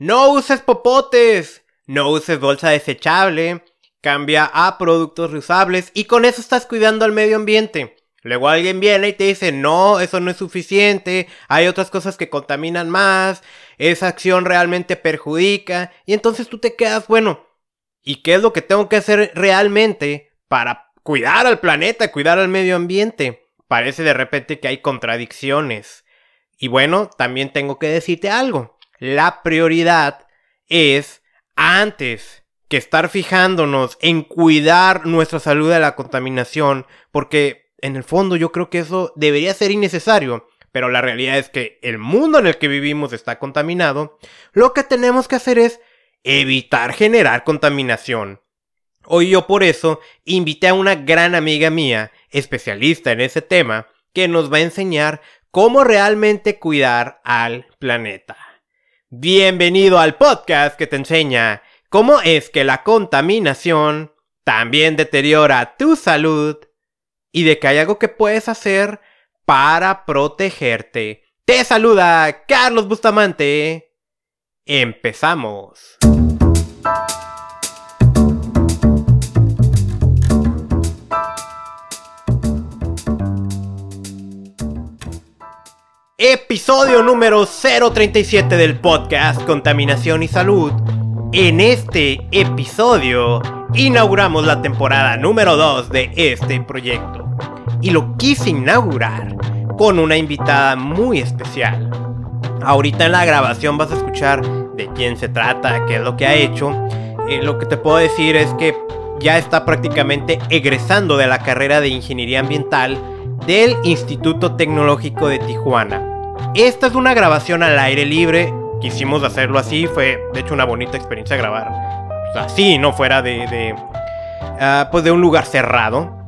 no uses popotes, no uses bolsa desechable, cambia a productos reusables y con eso estás cuidando al medio ambiente. Luego alguien viene y te dice, no, eso no es suficiente, hay otras cosas que contaminan más, esa acción realmente perjudica, y entonces tú te quedas, bueno, ¿y qué es lo que tengo que hacer realmente para cuidar al planeta, cuidar al medio ambiente? Parece de repente que hay contradicciones. Y bueno, también tengo que decirte algo la prioridad es antes que estar fijándonos en cuidar nuestra salud de la contaminación, porque en el fondo yo creo que eso debería ser innecesario, pero la realidad es que el mundo en el que vivimos está contaminado, lo que tenemos que hacer es evitar generar contaminación. Hoy yo por eso invité a una gran amiga mía, especialista en ese tema, que nos va a enseñar cómo realmente cuidar al planeta. Bienvenido al podcast que te enseña cómo es que la contaminación también deteriora tu salud y de que hay algo que puedes hacer para protegerte. Te saluda Carlos Bustamante. Empezamos. Episodio número 037 del podcast Contaminación y Salud. En este episodio inauguramos la temporada número 2 de este proyecto. Y lo quise inaugurar con una invitada muy especial. Ahorita en la grabación vas a escuchar de quién se trata, qué es lo que ha hecho. Eh, lo que te puedo decir es que ya está prácticamente egresando de la carrera de Ingeniería Ambiental del Instituto Tecnológico de Tijuana. Esta es una grabación al aire libre. Quisimos hacerlo así. Fue, de hecho, una bonita experiencia grabar así, no fuera de, ah, pues de un lugar cerrado.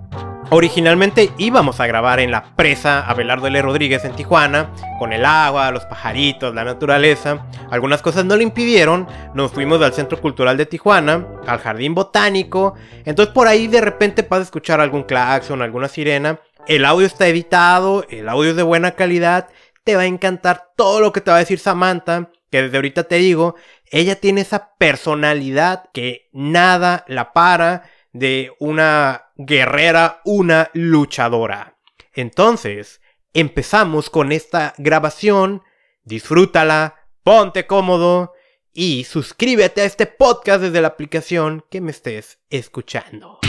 Originalmente íbamos a grabar en la presa Abelardo L. Rodríguez en Tijuana, con el agua, los pajaritos, la naturaleza. Algunas cosas no lo impidieron. Nos fuimos al Centro Cultural de Tijuana, al Jardín Botánico. Entonces por ahí de repente vas a escuchar algún claxon, alguna sirena. El audio está editado, el audio es de buena calidad te va a encantar todo lo que te va a decir Samantha, que desde ahorita te digo, ella tiene esa personalidad que nada la para de una guerrera, una luchadora. Entonces, empezamos con esta grabación, disfrútala, ponte cómodo y suscríbete a este podcast desde la aplicación que me estés escuchando.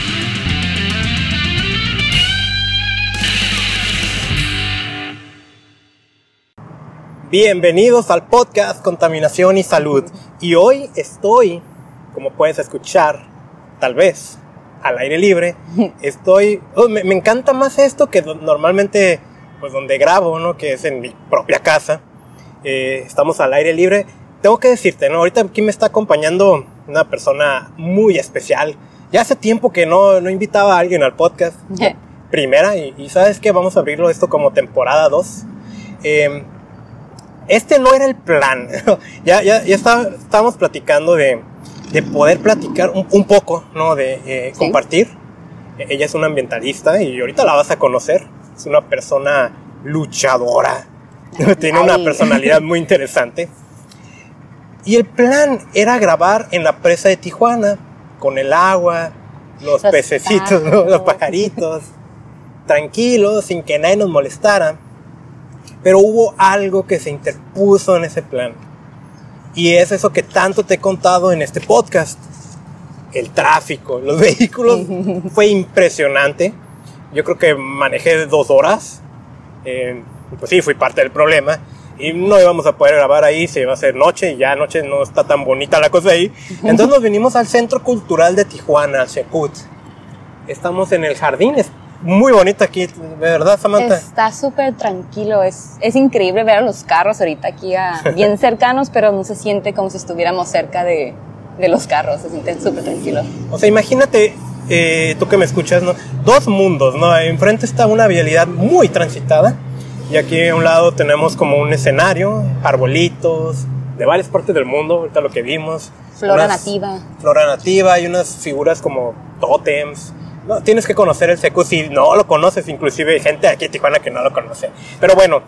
Bienvenidos al podcast Contaminación y Salud. Y hoy estoy, como puedes escuchar, tal vez al aire libre. Estoy, oh, me, encanta más esto que normalmente, pues donde grabo, ¿no? Que es en mi propia casa. Eh, estamos al aire libre. Tengo que decirte, ¿no? Ahorita aquí me está acompañando una persona muy especial. Ya hace tiempo que no, no invitaba a alguien al podcast. Primera, y, sabes que vamos a abrirlo esto como temporada 2. Eh, este no era el plan. ya ya, ya estábamos platicando de, de poder platicar un, poco, ¿no? De eh, compartir. Ella es una ambientalista y ahorita la vas a conocer. Es una persona luchadora. Tiene una personalidad muy interesante. Y el plan era grabar en la presa de Tijuana, con el agua, los, pececitos, los pajaritos, tranquilos, sin que nadie nos molestara. Pero hubo algo que se interpuso en ese plan. Y es eso que tanto te he contado en este podcast. El tráfico, los vehículos. fue impresionante. Yo creo que manejé dos horas. Eh, pues sí, fui parte del problema. Y no íbamos a poder grabar ahí, se iba a hacer noche y ya noche no está tan bonita la cosa ahí. Entonces nos vinimos al Centro Cultural de Tijuana, al Secut. Estamos en el jardín, muy bonita aquí, de verdad, Samantha. Está súper tranquilo, es, es increíble ver a los carros ahorita aquí bien cercanos, pero no se siente como si estuviéramos cerca de, de los carros, se siente súper tranquilo. O sea, imagínate, eh, tú que me escuchas, ¿no? Dos mundos, ¿no? Enfrente está una vialidad muy transitada y aquí a un lado tenemos como un escenario, arbolitos, de varias partes del mundo, ahorita lo que vimos. Flora nativa. Flora nativa, hay unas figuras como tótems no, tienes que conocer el secu si no lo conoces, inclusive hay gente aquí en Tijuana que no lo conoce. Pero bueno,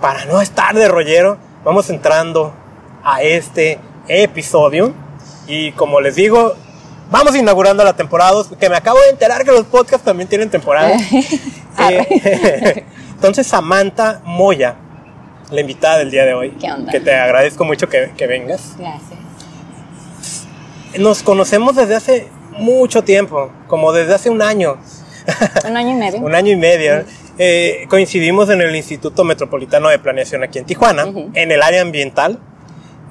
para no estar de rollero, vamos entrando a este episodio. Y como les digo, vamos inaugurando la temporada 2, que me acabo de enterar que los podcasts también tienen temporada. Eh, entonces, Samantha Moya, la invitada del día de hoy, ¿Qué onda? que te agradezco mucho que, que vengas. Gracias. Nos conocemos desde hace mucho tiempo, como desde hace un año, Un año y medio. un año y medio. Eh, coincidimos en el Instituto Metropolitano de Planeación aquí en Tijuana, en el área ambiental.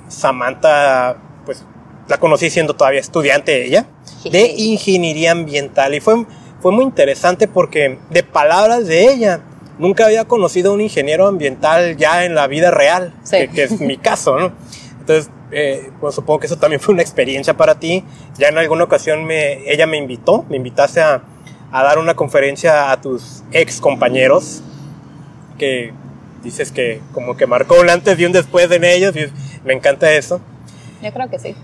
Samantha, pues la conocí siendo todavía estudiante ella, de ingeniería ambiental. Y fue, fue muy interesante porque de palabras de ella, nunca había conocido a un ingeniero ambiental ya en la vida real, Sí. que, que es mi caso, ¿no? Entonces, eh, pues supongo que eso también fue una experiencia para ti. Ya en alguna ocasión me, ella me invitó, me invitaste a, a dar una conferencia a tus ex compañeros, que dices que como que marcó un antes y un después en ellos, y me encanta eso. Yo creo que sí.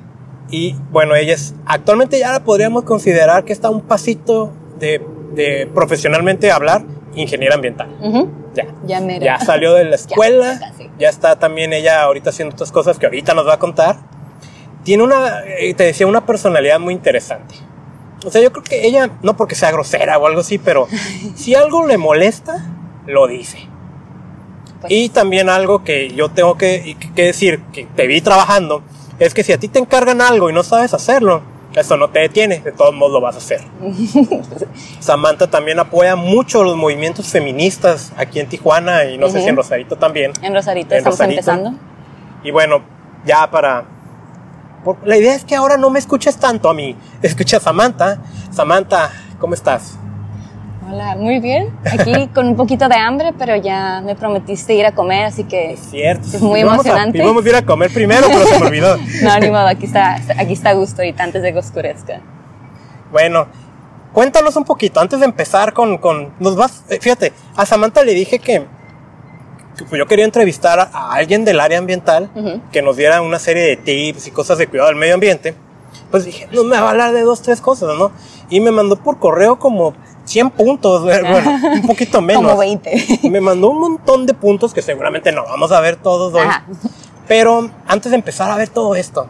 Y bueno, ella es, actualmente ya la podríamos considerar que está un pasito de, de profesionalmente hablar ingeniera ambiental. Ujú. Ya. Ya me Ya salió de la escuela, Ya, ya está también ella ahorita haciendo otras cosas que ahorita nos va a contar. Tiene una, eh, te decía, una personalidad muy interesante. O sea, yo creo que ella, no porque sea grosera o algo así, pero si algo le molesta, lo dice. Pues, Y también algo que yo tengo que, que decir, que te vi trabajando, es que si a ti te encargan algo y no sabes hacerlo, eso no te detiene, de todos modos lo vas a hacer. Samantha también apoya mucho los movimientos feministas aquí en Tijuana y no sé si en Rosarito también. en Rosarito en estamos Rosarito. empezando. Y bueno, ya para... la idea es que ahora no me escuches tanto a mí, escucha a Samantha. Samantha, ¿cómo estás? Hola, muy bien. Aquí con un poquito de hambre, pero ya me prometiste ir a comer, así que Cierto. Es muy Íbamos a- emocionante. íbamos a ir a comer primero, pero se me olvidó. no, ni modo, aquí está, aquí está gusto ahorita antes de que oscurezca. Bueno, cuéntanos un poquito, antes de empezar con, con nos vas, eh, fíjate, a Samantha le dije que, que, pues, yo quería entrevistar a, a alguien del área ambiental que nos diera una serie de tips y cosas de cuidado del medio ambiente. Pues dije, no me va a hablar de dos, tres cosas, ¿no? Y me mandó por correo como 100 puntos, bueno, un poquito menos. Como 20. Me mandó un montón de puntos que seguramente no vamos a ver todos hoy. Ajá. Pero antes de empezar a ver todo esto,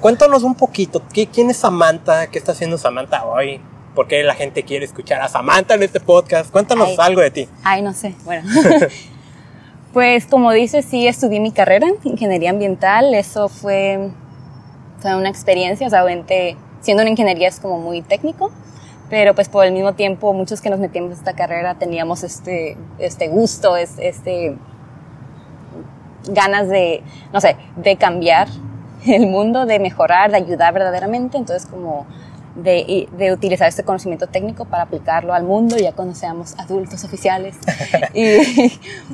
cuéntanos un poquito, ¿qué- ¿quién es Samantha? ¿Qué está haciendo Samantha hoy? ¿Por qué la gente quiere escuchar a Samantha en este podcast? Cuéntanos Ay. algo de ti. Ay, no sé, bueno. pues como dices, sí estudié mi carrera, ingeniería ambiental, eso fue, fue una experiencia, o sea, siendo una ingeniería es como muy técnico, pero pues por el mismo tiempo muchos que nos metimos en esta carrera teníamos este, este gusto, es- este ganas de, no sé, de cambiar el mundo, de mejorar, de ayudar verdaderamente, entonces como de, de utilizar este conocimiento técnico para aplicarlo al mundo ya cuando seamos adultos oficiales. y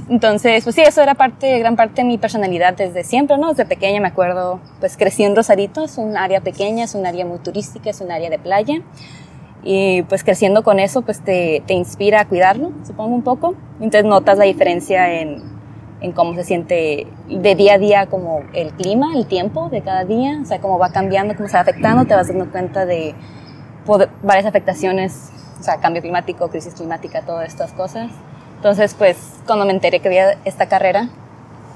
entonces, pues sí, eso era parte, gran parte de mi personalidad desde siempre, ¿no? Desde pequeña me acuerdo, pues crecí en Rosarito, es un área pequeña, es un área muy turística, es un área de playa. Y pues creciendo con eso, pues te, te inspira a cuidarlo, supongo un poco. Entonces notas la diferencia en, en cómo se siente de día a día como el clima, el tiempo de cada día, o sea, cómo va cambiando, cómo se va afectando, te vas dando cuenta de poder- varias afectaciones, o sea, cambio climático, crisis climática, todas estas cosas. Entonces, pues, cuando me enteré que había esta carrera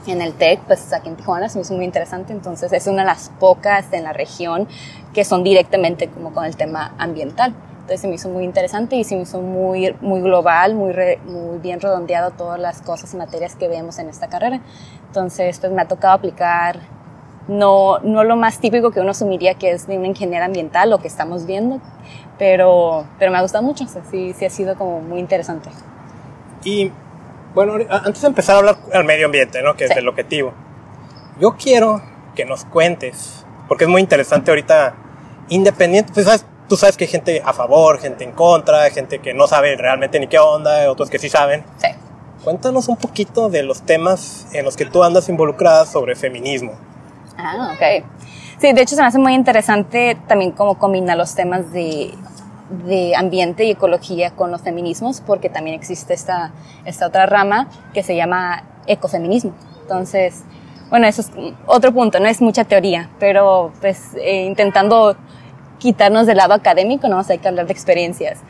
en el TEC, pues aquí en Tijuana se me hizo muy interesante, entonces es una de las pocas en la región que son directamente como con el tema ambiental. Entonces se me hizo muy interesante y se me hizo muy, muy global, muy, re- muy bien redondeado todas las cosas y materias que vemos en esta carrera. Entonces, pues me ha tocado aplicar no, no lo más típico que uno asumiría que es de una ingeniera ambiental, lo que estamos viendo, pero, pero me ha gustado mucho, o sea, sí, sí ha sido como muy interesante. Y bueno, antes de empezar a hablar al medio ambiente, ¿no? Que es Sí. el objetivo. Yo quiero que nos cuentes, porque es muy interesante ahorita, independiente, pues sabes, tú sabes que hay gente a favor, gente en contra, gente que no sabe realmente ni qué onda, otros que sí saben. Sí. Cuéntanos un poquito de los temas en los que tú andas involucrada sobre feminismo. Ah, ok. Sí, de hecho se me hace muy interesante también cómo combina los temas de, de ambiente y ecología con los feminismos, porque también existe esta, esta otra rama que se llama ecofeminismo. Entonces, bueno, eso es otro punto, no es mucha teoría, pero pues eh, intentando quitarnos del lado académico, no, O sea, hay que hablar de experiencias.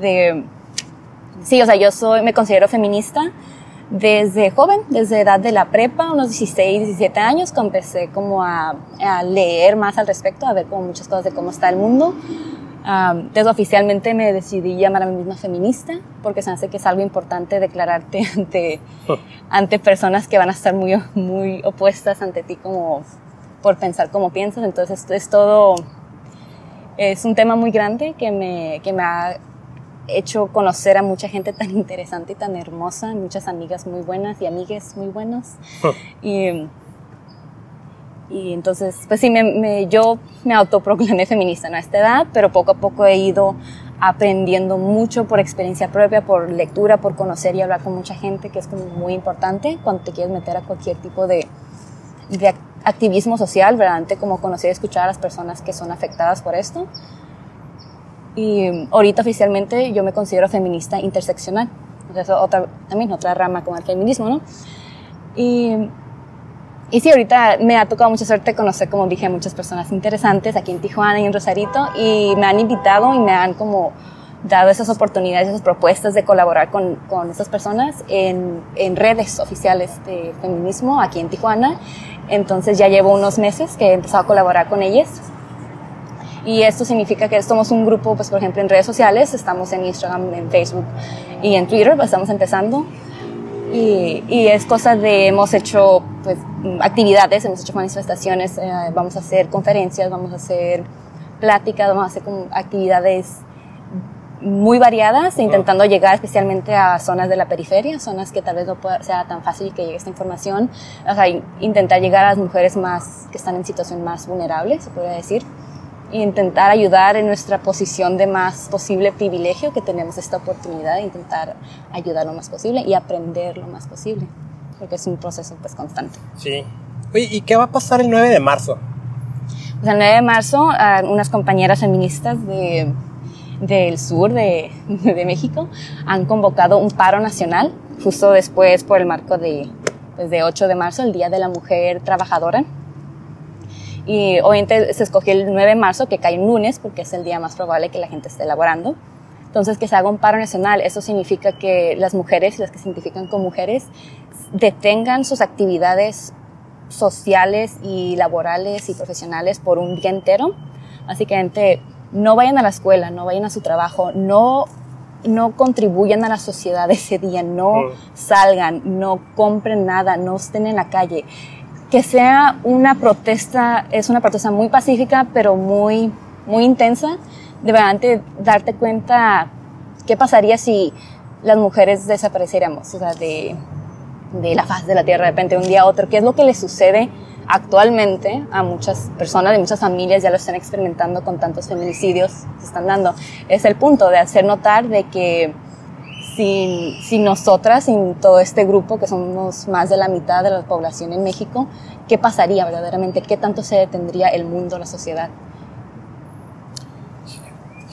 De, sí, o sea, yo soy, me considero feminista, desde joven, desde edad de la prepa, unos 16, 17 años, que empecé como a, a leer más al respecto, a ver como muchas cosas de cómo está el mundo. Um, entonces oficialmente me decidí llamar a mí misma feminista porque se me hace que es algo importante declararte ante, ante personas que van a estar muy, muy opuestas ante ti como por pensar como piensas. Entonces esto es todo, es un tema muy grande que me, que me ha hecho conocer a mucha gente tan interesante y tan hermosa, muchas amigas muy buenas y amigues muy buenos. y, y entonces, pues sí, me, me, yo me autoproclamé feminista ¿no? a esta edad, pero poco a poco he ido aprendiendo mucho por experiencia propia, por lectura, por conocer y hablar con mucha gente, que es como muy importante cuando te quieres meter a cualquier tipo de, de activismo social, ¿verdad? Como conocer y escuchar a las personas que son afectadas por esto. Y ahorita oficialmente yo me considero feminista interseccional. Entonces, otra, también otra rama con el feminismo, ¿no? Y, y sí, ahorita me ha tocado mucha suerte conocer, como dije, a muchas personas interesantes aquí en Tijuana y en Rosarito. Y me han invitado y me han como dado esas oportunidades, esas propuestas de colaborar con, con esas personas en, en redes oficiales de feminismo aquí en Tijuana. Entonces ya llevo unos meses que he empezado a colaborar con ellas y esto significa que somos un grupo, pues por ejemplo en redes sociales, estamos en Instagram, en Facebook y en Twitter, pues estamos empezando. Y, y, es cosa de, hemos hecho pues, actividades, hemos hecho manifestaciones, eh, vamos a hacer conferencias, vamos a hacer pláticas, vamos a hacer actividades muy variadas, intentando llegar especialmente a zonas de la periferia, zonas que tal vez no pueda, sea tan fácil que llegue esta información, o sea, intentar llegar a las mujeres más que están en situación más vulnerable, se podría decir e intentar ayudar en nuestra posición de más posible privilegio que tenemos esta oportunidad de intentar ayudar lo más posible y aprender lo más posible, porque es un proceso pues constante. Sí. Oye, ¿y qué va a pasar el 9 de marzo? Pues el 9 de marzo uh, unas compañeras feministas de, del sur de, de, México han convocado un paro nacional justo después por el marco de, pues, de 8 de marzo, el Día de la Mujer Trabajadora y obviamente se escogió el 9 de marzo, que cae un lunes, porque es el día más probable que la gente esté elaborando. Entonces, que se haga un paro nacional, eso significa que las mujeres, las que se identifican como mujeres, detengan sus actividades sociales y laborales y profesionales por un día entero. Básicamente, no vayan a la escuela, no vayan a su trabajo, no, no contribuyan a la sociedad ese día, no salgan, no compren nada, no estén en la calle. Que sea una protesta, es una protesta muy pacífica, pero muy, muy intensa, de verdad darte cuenta qué pasaría si las mujeres desapareciéramos, o sea, de, de la faz de la tierra de repente un día a otro, qué es lo que le sucede actualmente a muchas personas, de muchas familias ya lo están experimentando con tantos feminicidios que se están dando. Es el punto de hacer notar de que sin, sin nosotras, sin todo este grupo, que somos más de la mitad de la población en México, ¿qué pasaría verdaderamente? ¿Qué tanto se detendría el mundo, la sociedad?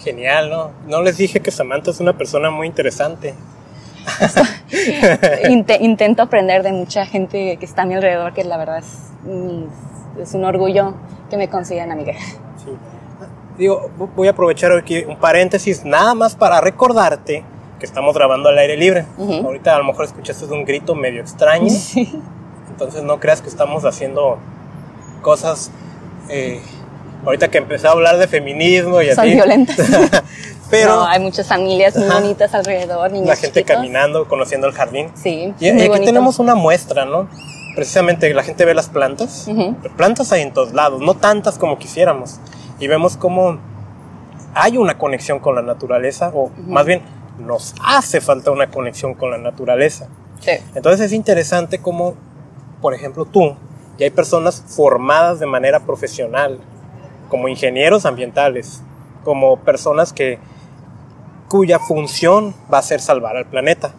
Genial, ¿no? No les dije que Samantha es una persona muy interesante. intento aprender de mucha gente que está a mi alrededor, que la verdad es, es un orgullo que me consigan amiga. Sí. Digo, voy a aprovechar aquí un paréntesis nada más para recordarte que estamos grabando al aire libre. Ahorita a lo mejor escuchaste un grito medio extraño. Entonces no creas que estamos haciendo cosas... Eh, ahorita que empecé a hablar de feminismo y Son así. violentas. Pero hay muchas familias muy bonitas alrededor, niños La gente chiquitos. caminando, conociendo el jardín. Sí, Y, muy aquí bonito. tenemos una muestra, ¿no? Precisamente la gente ve las plantas. Plantas hay en todos lados, no tantas como quisiéramos. Y vemos cómo hay una conexión con la naturaleza, o más bien nos hace falta una conexión con la naturaleza. Sí. Entonces es interesante cómo, por ejemplo, tú, y hay personas formadas de manera profesional, como ingenieros ambientales, como personas que cuya función va a ser salvar al planeta.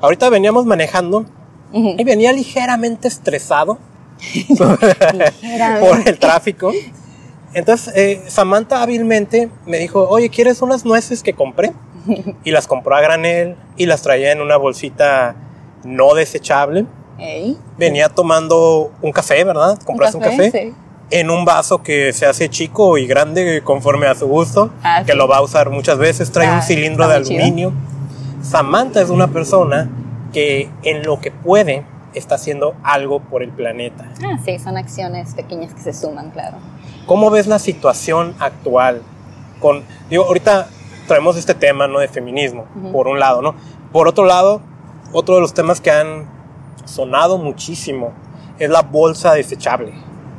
Ahorita veníamos manejando y venía ligeramente estresado por el tráfico. Entonces eh, Samantha hábilmente me dijo, oye, ¿quieres unas nueces que compré? Y las compró a granel y las traía en una bolsita no desechable. Ey. Venía tomando un café, ¿verdad? Compraste un café. Sí. En un vaso que se hace chico y grande conforme a su gusto, Ah, que sí. lo va a usar muchas veces. Trae Ah, un cilindro de muy chido. aluminio. Samantha es una persona que en lo que puede está haciendo algo por el planeta. Ah, sí, son acciones pequeñas que se suman, claro. ¿Cómo ves la situación actual? Con, digo, ahorita traemos este tema, ¿no? De feminismo, por un lado, ¿no? Por otro lado, otro de los temas que han sonado muchísimo es la bolsa desechable.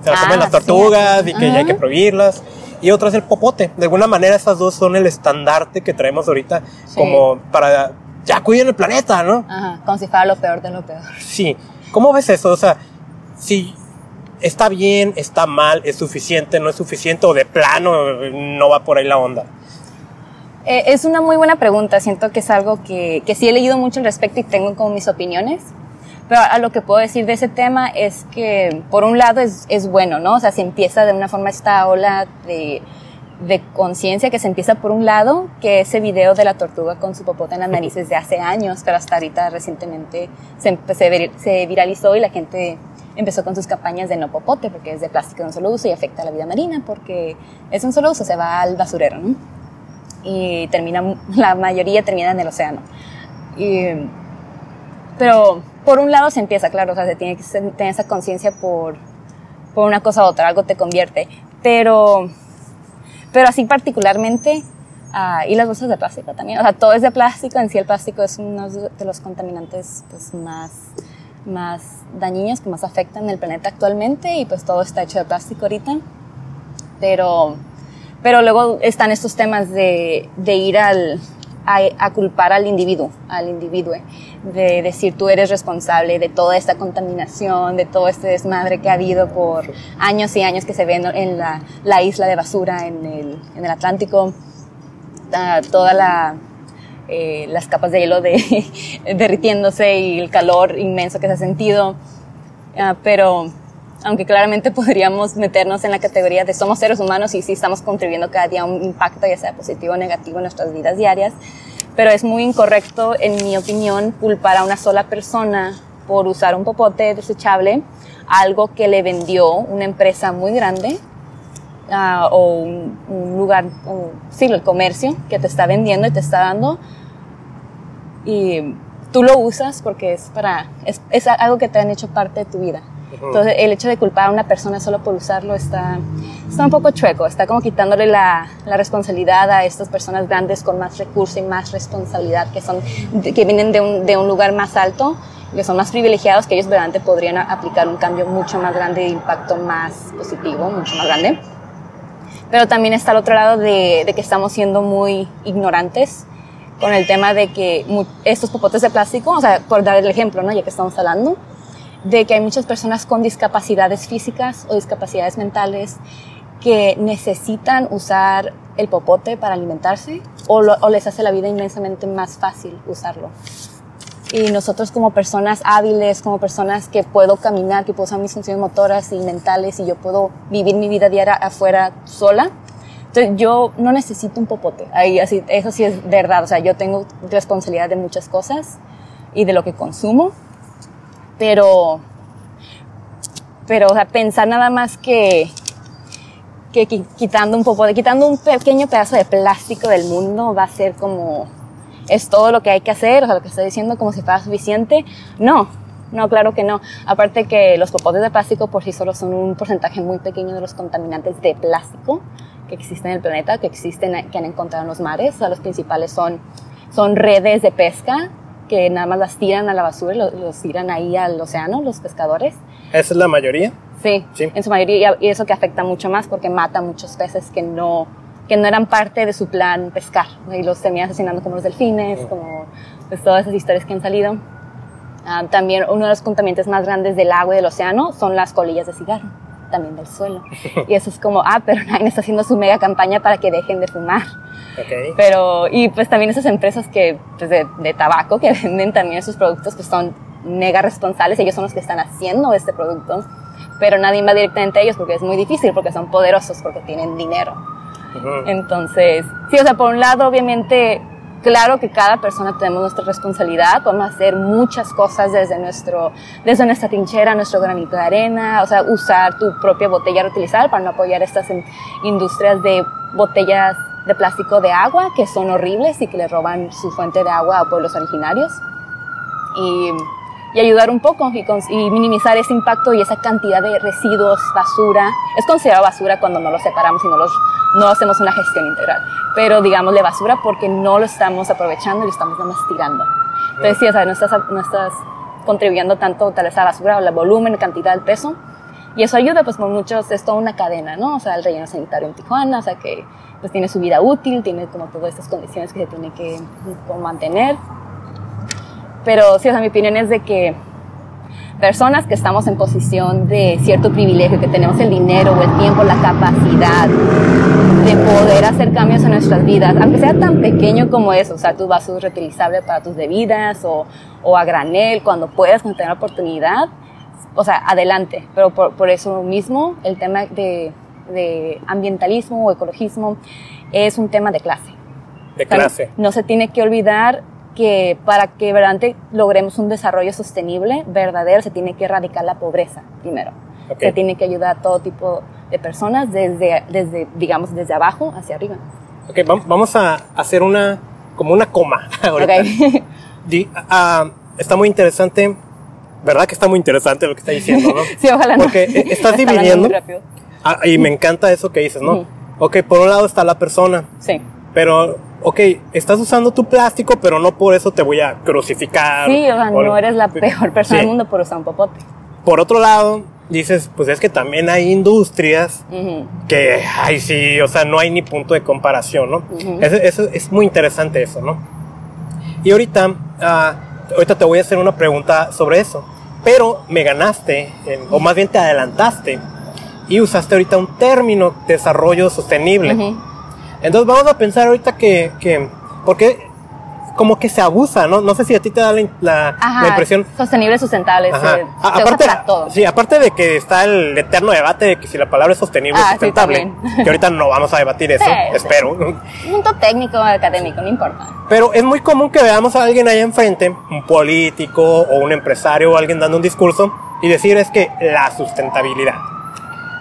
Se la comen Ah, las tortugas sí. y que ya hay que prohibirlas. Y otra es el popote. De alguna manera esas dos son el estandarte que traemos ahorita Sí. como para ya cuiden el planeta, ¿no? Ajá, como si fuera lo peor de lo peor. Sí. ¿Cómo ves eso? O sea, si está bien, está mal, es suficiente, no es suficiente o de plano no va por ahí la onda. Eh, es una muy buena pregunta. Siento que es algo que, que sí he leído mucho al respecto y tengo como mis opiniones. Pero a lo que puedo decir de ese tema es que, por un lado, es, es bueno, ¿no? O sea, se empieza de una forma esta ola de, de conciencia que se empieza por un lado, que ese video de la tortuga con su popote en las narices de hace años, pero hasta ahorita recientemente se, se, se viralizó y la gente empezó con sus campañas de no popote, porque es de plástico de un solo uso y afecta a la vida marina, porque es un solo uso, se va al basurero, ¿no? y termina, la mayoría termina en el océano. Y, pero por un lado se empieza, claro, o sea, se tiene que tener esa conciencia por, por una cosa u otra, algo te convierte. Pero, pero así particularmente, ah, y las bolsas de plástico también, o sea, todo es de plástico, en sí el plástico es uno de los contaminantes pues, más, más dañinos que más afectan el planeta actualmente y pues todo está hecho de plástico ahorita. Pero, pero luego están estos temas de, de ir al, a, a culpar al individuo, al individuo, de decir tú eres responsable de toda esta contaminación, de todo este desmadre que ha habido por años y años que se ve en, la, la isla de basura en el, en el Atlántico, Ah, toda la, eh, las capas de hielo de, derritiéndose y el calor inmenso que se ha sentido. Ah, pero aunque claramente podríamos meternos en la categoría de somos seres humanos y sí estamos contribuyendo cada día a un impacto, ya sea positivo o negativo, en nuestras vidas diarias, pero es muy incorrecto, en mi opinión, culpar a una sola persona por usar un popote desechable, algo que le vendió una empresa muy grande ah, o un, un lugar, sí, el comercio que te está vendiendo y te está dando y tú lo usas porque es para es, es algo que te han hecho parte de tu vida. Entonces, el hecho de culpar a una persona solo por usarlo está, está un poco chueco, está como quitándole la, la responsabilidad a estas personas grandes con más recursos y más responsabilidad, que, son, que vienen de un, de un lugar más alto, que son más privilegiados, que ellos verdaderamente podrían aplicar un cambio mucho más grande de impacto más positivo, mucho más grande. Pero también está el otro lado de, de que estamos siendo muy ignorantes con el tema de que estos popotes de plástico, o sea, por dar el ejemplo, ¿no? ya que estamos hablando, de que hay muchas personas con discapacidades físicas o discapacidades mentales que necesitan usar el popote para alimentarse o, les hace la vida inmensamente más fácil usarlo. Y nosotros como personas hábiles, como personas que puedo caminar, que puedo usar mis funciones motoras y mentales y yo puedo vivir mi vida diaria afuera sola, entonces yo no necesito un popote. Ahí, así, eso sí es verdad. O sea, yo tengo responsabilidad de muchas cosas y de lo que consumo, pero, pero pensar nada más que, que qui- quitando un popote, quitando un pequeño pedazo de plástico del mundo va a ser como, es todo lo que hay que hacer, o sea, lo que estoy diciendo como si fuera suficiente. No, no, claro que no. Aparte que los popotes de plástico por sí solos son un porcentaje muy pequeño de los contaminantes de plástico que existen en el planeta, que existen, que han encontrado en los mares. O sea, los principales son, son redes de pesca que nada más las tiran a la basura y lo- los, tiran ahí al océano, los pescadores. ¿Esa es la mayoría? Sí, Sí. en su mayoría, y eso que afecta mucho más porque mata muchos peces que no, que no eran parte de su plan pescar, y los terminan asesinando como los delfines, como pues, todas esas historias que han salido. Ah, también uno de los contaminantes más grandes del agua y del océano son las colillas de cigarro, también del suelo. Y eso es como, ah, pero nadie está haciendo su mega campaña para que dejen de fumar. Ok. Pero, y pues también esas empresas que, pues de, de tabaco que venden también sus productos, pues son mega responsables, ellos son los que están haciendo este producto, pero nadie va directamente a ellos porque es muy difícil, porque son poderosos, porque tienen dinero. Ujú. Entonces, sí, o sea, por un lado, obviamente, claro que cada persona tenemos nuestra responsabilidad, podemos hacer muchas cosas desde nuestro, desde nuestra trinchera, nuestro granito de arena, o sea, usar tu propia botella reutilizable para no apoyar estas in- industrias de botellas de plástico de agua que son horribles y que le roban su fuente de agua a pueblos originarios. y, y ayudar un poco y, y minimizar ese impacto y esa cantidad de residuos, basura. Es considerado basura cuando no lo separamos y no, los, no hacemos una gestión integral, pero digámosle basura porque no lo estamos aprovechando y lo estamos nada más tirando. Entonces, sí, o sea, no estás, no estás contribuyendo tanto tal vez a la basura o el volumen, cantidad, el peso. Y eso ayuda, pues, por muchos, es toda una cadena, ¿no? O sea, el relleno sanitario en Tijuana, o sea, que pues tiene su vida útil, tiene como todas estas condiciones que se tiene que como, mantener. Pero sí, o sea, mi opinión es de que personas que estamos en posición de cierto privilegio, que tenemos el dinero o el tiempo, la capacidad de poder hacer cambios en nuestras vidas, aunque sea tan pequeño como eso, o sea, tu vaso reutilizable para tus bebidas o, o a granel, cuando puedas, cuando tengas la oportunidad, o sea, adelante. Pero por, por eso mismo, el tema de, de ambientalismo o ecologismo es un tema de clase. De O sea, clase. No se tiene que olvidar que para que verdaderamente logremos un desarrollo sostenible, verdadero, se tiene que erradicar la pobreza primero. Ok. Se tiene que ayudar a todo tipo de personas desde, desde digamos, desde abajo hacia arriba. Ok, vam- vamos a hacer una, como una coma ahorita. Ok. Di- ah, está muy interesante, ¿verdad que está muy interesante lo que está diciendo, no? sí, ojalá no. Porque eh, estás dividiendo, ah, y me encanta eso que dices, ¿no? Ujú. Ok, por un lado está la persona, Sí. pero, ok, estás usando tu plástico, pero no por eso te voy a crucificar. Sí, o sea, no eres la peor persona Sí. del mundo por usar un popote. Por otro lado, dices, pues es que también hay industrias Ujú. que, ay, sí, o sea, no hay ni punto de comparación, ¿no? Ujú. Eso, eso es muy interesante eso, ¿no? Y ahorita, ah, ahorita te voy a hacer una pregunta sobre eso, pero me ganaste, o más bien te adelantaste, y usaste ahorita un término, desarrollo sostenible. Ujú. Entonces vamos a pensar ahorita que, que porque como que se abusa, ¿no? No sé si a ti te da la, la- Ajá, la impresión. Sostenible, sustentable, Ajá. se, A- se usa aparte, para todo. sí, aparte de que está el eterno debate de que si la palabra es sostenible o Ah, sí, sustentable, que ahorita no vamos a debatir eso, Sí, espero. Un punto técnico, académico, no importa. Pero es muy común que veamos a alguien ahí enfrente, un político o un empresario o alguien dando un discurso y decir es que la sustentabilidad.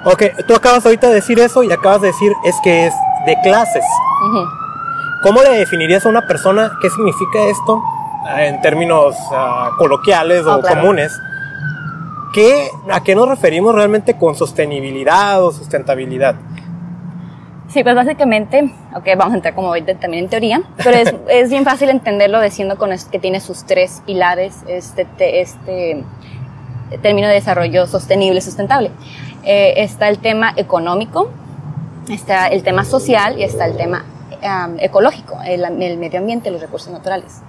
Ok, tú acabas ahorita de decir eso y acabas de decir es que es de clases. Ujú. ¿Cómo le definirías a una persona qué significa esto ah, en términos ah, coloquiales o Oh, claro. comunes? ¿Qué, ¿A qué nos referimos realmente con sostenibilidad o sustentabilidad? Sí, pues básicamente, ok, vamos a entrar como ahorita también en teoría, pero es, es bien fácil entenderlo diciendo con es- que tiene sus tres pilares este, te- este término de desarrollo sostenible, sustentable. Eh, está el tema económico, está el tema social y está el tema am, ecológico, el, el medio ambiente, los recursos naturales.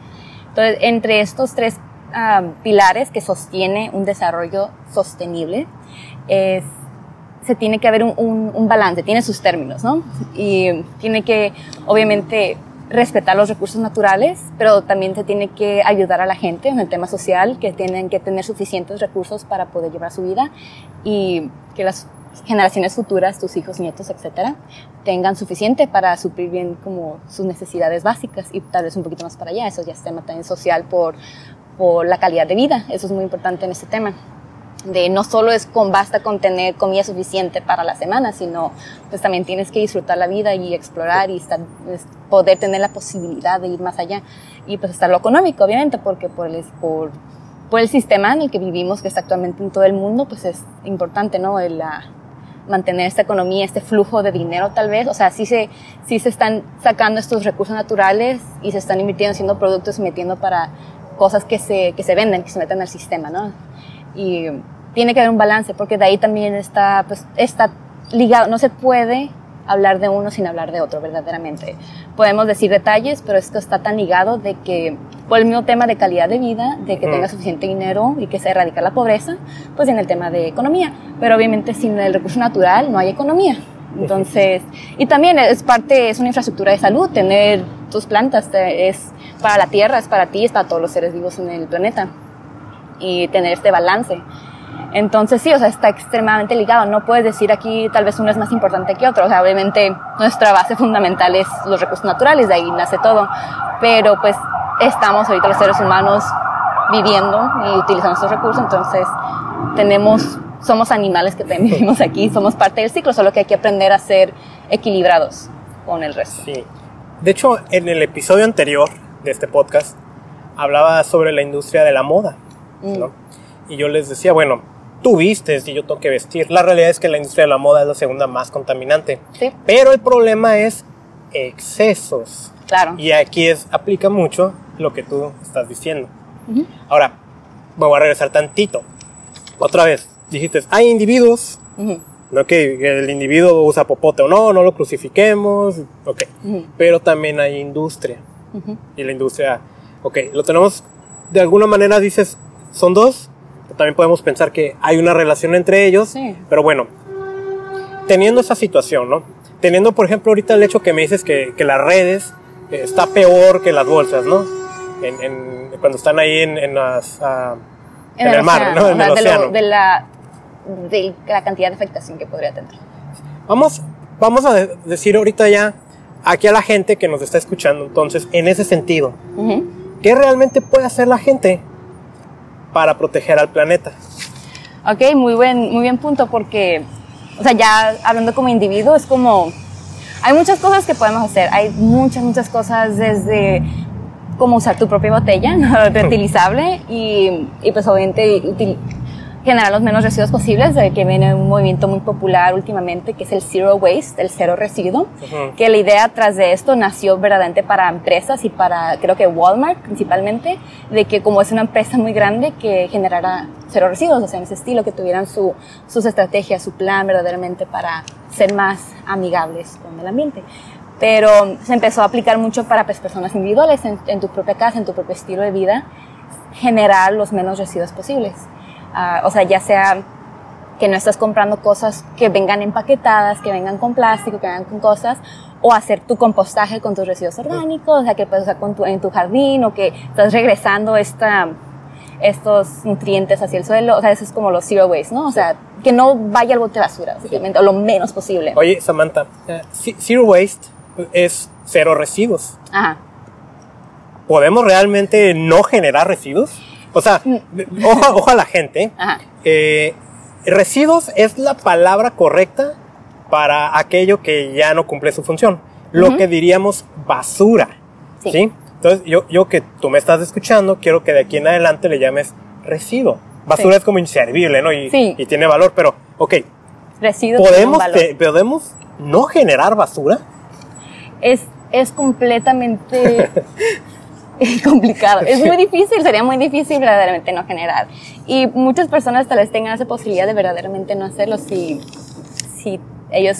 Entonces, entre estos tres am, pilares que sostiene un desarrollo sostenible, es se tiene que haber un, un- un balance, tiene sus términos, ¿no? Y tiene que, obviamente, respetar los recursos naturales, pero también se tiene que ayudar a la gente en el tema social, que tienen que tener suficientes recursos para poder llevar su vida y que las generaciones futuras, tus hijos, nietos, etcétera, tengan suficiente para suplir bien como sus necesidades básicas y tal vez un poquito más para allá. Eso ya es tema también social por, por la calidad de vida. Eso es muy importante en este tema de no solo es con basta con tener comida suficiente para la semana, sino pues también tienes que disfrutar la vida y explorar y estar, es, poder tener la posibilidad de ir más allá. Y pues está lo económico, obviamente, porque por el, por, por el sistema en el que vivimos, que está actualmente en todo el mundo, pues es importante, ¿no? El, la, mantener esta economía, este flujo de dinero tal vez. O sea, sí se, sí se están sacando estos recursos naturales y se están invirtiendo, haciendo productos y metiendo para cosas que se, que se venden, que se meten al sistema, ¿no? Y tiene que haber un balance, porque de ahí también está, pues, está ligado, no se puede hablar de uno sin hablar de otro, verdaderamente. Podemos decir detalles, pero esto está tan ligado de que, por el mismo tema de calidad de vida, de que Ujú. tenga suficiente dinero y que se erradica la pobreza, pues en el tema de economía. Pero obviamente sin el recurso natural no hay economía. Entonces, y también es parte, es una infraestructura de salud, tener tus plantas es para la tierra, es para ti, es para todos los seres vivos en el planeta. Y tener este balance. Entonces sí, o sea, está extremadamente ligado. No puedes decir aquí tal vez uno es más importante que otro. O sea, obviamente nuestra base fundamental es los recursos naturales, de ahí nace todo. Pero pues estamos ahorita los seres humanos viviendo y utilizando estos recursos, entonces tenemos, somos animales que vivimos aquí, somos parte del ciclo, solo que hay que aprender a ser equilibrados con el resto. Sí. De hecho, en el episodio anterior de este podcast, hablaba sobre la industria de la moda, ¿no? Y yo les decía, bueno, tú vistes y yo tengo que vestir. La realidad es que la industria de la moda es la segunda más contaminante. Sí, Pero el problema es excesos. claro. Y aquí es, aplica mucho lo que tú estás diciendo. Ahora, me voy a regresar tantito. Otra vez, dijiste, hay individuos, Ujú, no que el individuo usa popote o no, no lo crucifiquemos, ok. ujú, Pero también hay industria. Y la industria, ok, lo tenemos, de alguna manera dices, son dos, también podemos pensar que hay una relación entre ellos, Sí. pero bueno, teniendo esa situación, ¿no? Teniendo, por ejemplo, ahorita el hecho que me dices que, que las redes eh, está peor que las bolsas, ¿no? En, en- cuando están ahí en, en las, en, el, mar, ¿no? En el océano. de la, de la cantidad de afectación que podría tener. Vamos, vamos a de- decir ahorita ya aquí a la gente que nos está escuchando, entonces, en ese sentido. ¿qué realmente puede hacer la gente para proteger al planeta? Ok, muy buen, muy bien punto porque, o sea, ya hablando como individuo, es como, hay muchas cosas que podemos hacer, hay muchas, muchas cosas desde como usar tu propia botella, reutilizable y, y pues obviamente util- generar los menos residuos posibles, de que viene un movimiento muy popular últimamente que es el Zero Waste, el cero residuo, que la idea tras de esto nació verdaderamente para empresas y para creo que Walmart principalmente, de que como es una empresa muy grande que generara cero residuos, o sea, en ese estilo, que tuvieran su, sus estrategias, su plan verdaderamente para ser más amigables con el ambiente. Pero se empezó a aplicar mucho para pues, personas individuales, en, en tu propia casa, en tu propio estilo de vida, generar los menos residuos posibles. Ah, o sea, ya sea que no estás comprando cosas que vengan empaquetadas, que vengan con plástico, que vengan con cosas, o hacer tu compostaje con tus residuos orgánicos, o sea, que puedes usar con tu, en tu jardín, o que estás regresando esta, estos nutrientes hacia el suelo, o sea, eso es como los zero waste, ¿no? O sea, que no vaya al bote de basura, básicamente, o lo menos posible. Oye, Samantha, eh, Zero Waste es cero residuos. Ajá. ¿Podemos realmente no generar residuos? O sea, ojo, ojo a la gente. Ajá. eh, residuos es la palabra correcta para aquello que ya no cumple su función. Lo que diríamos basura. Sí. Sí. Entonces, yo, yo que tú me estás escuchando, quiero que de aquí en adelante le llames residuo. Basura Sí. es como inservible, ¿no? Y, Sí. y tiene valor, pero, ok, un ¿podemos, valor. te- ¿podemos no generar basura? es, es completamente complicado. Es muy difícil, sería muy difícil verdaderamente no generar. Y muchas personas tal vez tengan esa posibilidad de verdaderamente no hacerlo si, si ellos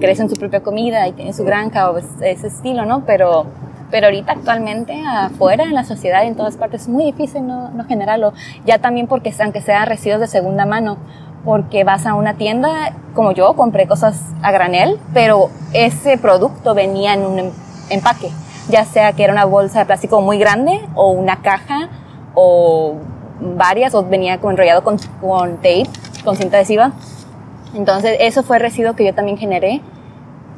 crecen su propia comida y tienen su granja o es- ese estilo, ¿no? Pero, pero ahorita actualmente afuera, en la sociedad y en todas partes, es muy difícil no, no generarlo. Ya también porque aunque sean residuos de segunda mano, porque vas a una tienda, como yo, compré cosas a granel, pero ese producto venía en un em- empaque, ya sea que era una bolsa de plástico muy grande o una caja o varias, o venía como enrollado con, con tape, con cinta adhesiva. Entonces, eso fue residuo que yo también generé,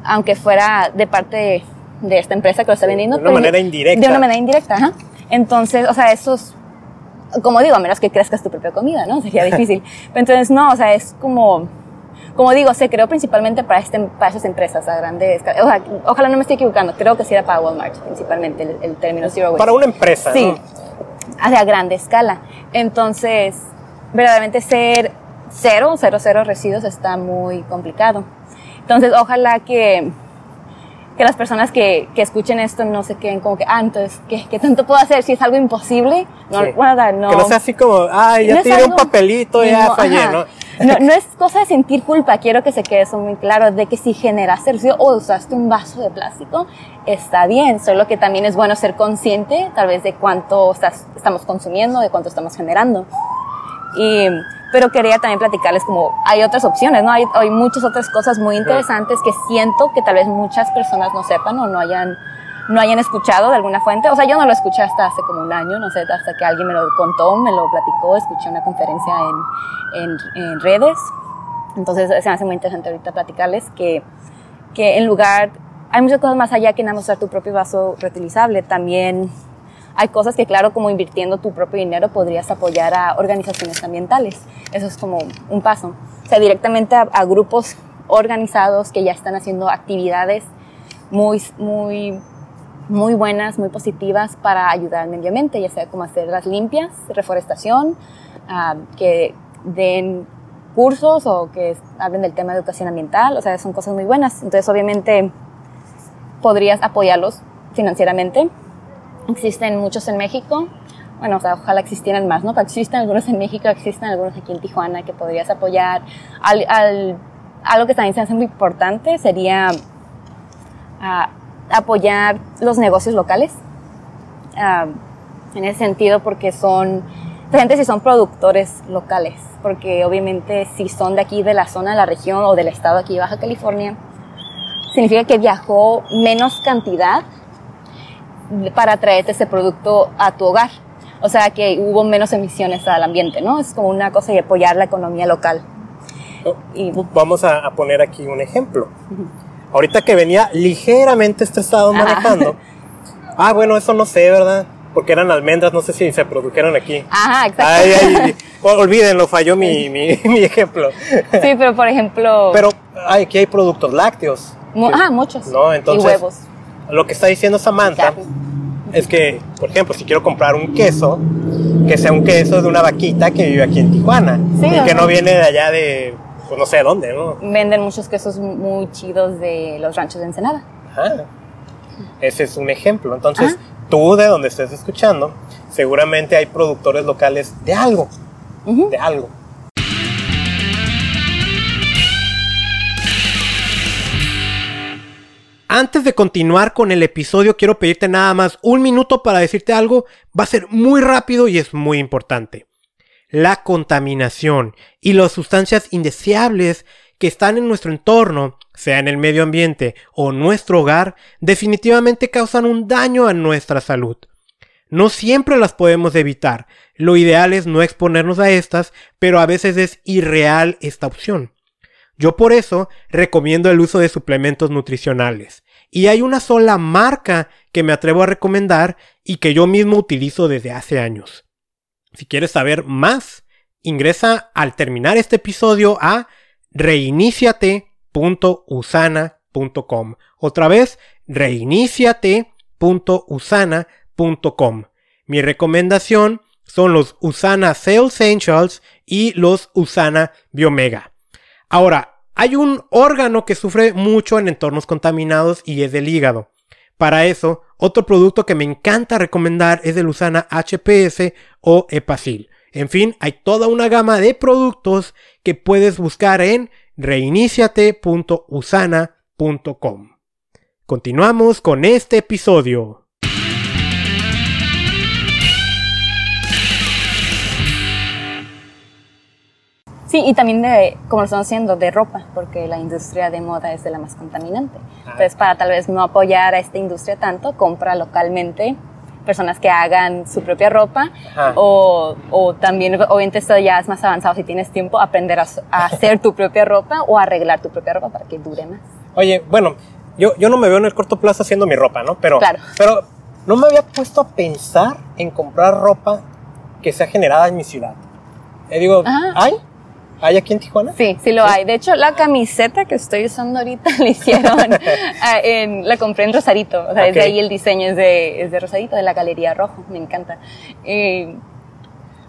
aunque fuera de parte de, de esta empresa que lo está vendiendo. De una manera indirecta. De una manera indirecta, ajá. Entonces, o sea, esos como digo, a menos que crezcas tu propia comida, ¿no? Sería difícil. Entonces, no, o sea, es como, como digo, se creó principalmente para, este, para esas empresas a grande escala. O sea, ojalá no me esté equivocando, creo que sí era para Walmart, principalmente, el, el término Zero Waste. Para una empresa, Sí, ¿no? a grande escala. Entonces, verdaderamente ser cero, cero, cero residuos está muy complicado. Entonces, ojalá que, que las personas que, que escuchen esto no se queden como que, ah, entonces, ¿qué, qué tanto puedo hacer? Si es algo imposible, no, Sí. bueno, no. Que no sea así como, ay, ya No tiré un papelito, ya no, fallé, ajá. ¿no? No, no es cosa de sentir culpa, quiero que se quede eso muy claro, de que si generaste residuo o usaste un vaso de plástico, está bien, solo que también es bueno ser consciente tal vez de cuánto estás- estamos consumiendo, de cuánto estamos generando. Y, pero quería también platicarles como hay otras opciones, ¿no? Hay, hay muchas otras cosas muy interesantes que siento que tal vez muchas personas no sepan o no hayan, no hayan escuchado de alguna fuente. O sea, yo no lo escuché hasta hace como un año, no sé, hasta que alguien me lo contó, me lo platicó, escuché una conferencia en, en, redes. Entonces se me hace muy interesante ahorita platicarles que, que en lugar, hay muchas cosas más allá que nada más usar tu propio vaso reutilizable, también hay cosas que, claro, como invirtiendo tu propio dinero podrías apoyar a organizaciones ambientales. Eso es como un paso. O sea, directamente a grupos organizados que ya están haciendo actividades muy, muy muy buenas, muy positivas para ayudar al medio ambiente, ya sea como hacerlas limpias, reforestación, ah, que den cursos o que hablen del tema de educación ambiental, o sea, son cosas muy buenas. Entonces, obviamente, podrías apoyarlos financieramente. Existen muchos en México, bueno, o sea, ojalá existieran más, ¿no? Pero existen algunos en México, existen algunos aquí en Tijuana que podrías apoyar. Al, al, algo que también se hace muy importante sería uh, apoyar los negocios locales. Uh, en ese sentido, porque son, gente si son productores locales, porque obviamente si son de aquí, de la zona, de la región o del estado aquí Baja California, significa que viajó menos cantidad para traerte ese producto a tu hogar. O sea que hubo menos emisiones al ambiente, ¿no? Es como una cosa de apoyar la economía local. Oh, y, Vamos a, poner aquí un ejemplo. Ahorita que venía ligeramente estresado manejando. Ah, bueno, eso no sé, ¿verdad? Porque eran almendras, no sé si se produjeron aquí. Ajá, exacto. Ay, ay, olvídenlo, falló mi, mi, mi, ejemplo. Sí, pero por ejemplo... Pero ay, aquí hay productos lácteos. ah, muchos. No, entonces... Y huevos. Lo que está diciendo Samantha es que, por ejemplo, si quiero comprar un queso, que sea un queso de una vaquita que vive aquí en Tijuana. Sí, y que no viene de allá de, pues no sé dónde, ¿no? Venden muchos quesos muy chidos de los ranchos de Ensenada. Ajá. Ese es un ejemplo. Entonces, tú de donde estés escuchando, seguramente hay productores locales de algo. De algo. Antes de continuar con el episodio, quiero pedirte nada más un minuto para decirte algo. Va a ser muy rápido y es muy importante. La contaminación y las sustancias indeseables que están en nuestro entorno, sea en el medio ambiente o nuestro hogar, definitivamente causan un daño a nuestra salud. No siempre las podemos evitar. Lo ideal es no exponernos a estas, pero a veces es irreal esta opción. Yo por eso recomiendo el uso de suplementos nutricionales. Y hay una sola marca que me atrevo a recomendar y que yo mismo utilizo desde hace años. Si quieres saber más, ingresa al terminar este episodio a reiniciate.usana.com. Otra vez, reiniciate.usana.com. Mi recomendación son los Usana Sales Essentials y los Usana Biomega. Ahora, hay un órgano que sufre mucho en entornos contaminados y es el hígado. Para eso, otro producto que me encanta recomendar es el Usana HPS o Epacil. En fin, hay toda una gama de productos que puedes buscar en reiniciate.usana.com. Continuamos con este episodio. Sí, y también de, como lo estamos haciendo, de ropa, porque la industria de moda es de la más contaminante. Ah. Entonces, para tal vez no apoyar a esta industria tanto, compra localmente personas que hagan su propia ropa o, o, también, obviamente esto ya es más avanzado si tienes tiempo, aprender a, hacer tu propia ropa o arreglar tu propia ropa para que dure más. Oye, bueno, yo, yo no me veo en el corto plazo haciendo mi ropa, ¿no? Pero, claro. pero no me había puesto a pensar en comprar ropa que sea generada en mi ciudad. Y digo, ¿hay? ¿Hay aquí en Tijuana? Sí, sí lo hay. De hecho, la camiseta que estoy usando ahorita la hicieron, ah, en, la compré en Rosarito. O sea, desde ahí el diseño es de, es de Rosarito, de la Galería Rojo. Me encanta. Eh,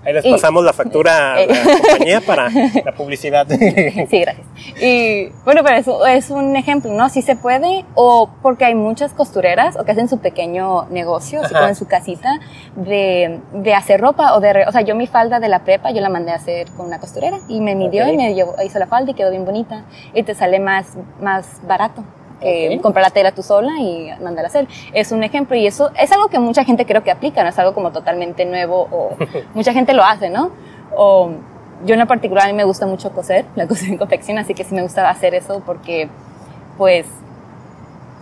Ahí les pasamos la factura a la compañía para la publicidad. Sí, gracias. Y bueno, pero eso es un ejemplo, ¿no? Si se puede, o porque hay muchas costureras o que hacen su pequeño negocio, así como en su casita, de, de hacer ropa o de, o sea, yo mi falda de la prepa, yo la mandé a hacer con una costurera y me midió y me hizo la falda y quedó bien bonita y te sale más, más barato eh, comprar la tela tú sola y mandar a hacer. Es un ejemplo y eso es algo que mucha gente creo que aplica, no es algo como totalmente nuevo o mucha gente lo hace, ¿no? O yo en lo particular a mí me gusta mucho coser, la coser en confección, así que sí me gusta hacer eso porque pues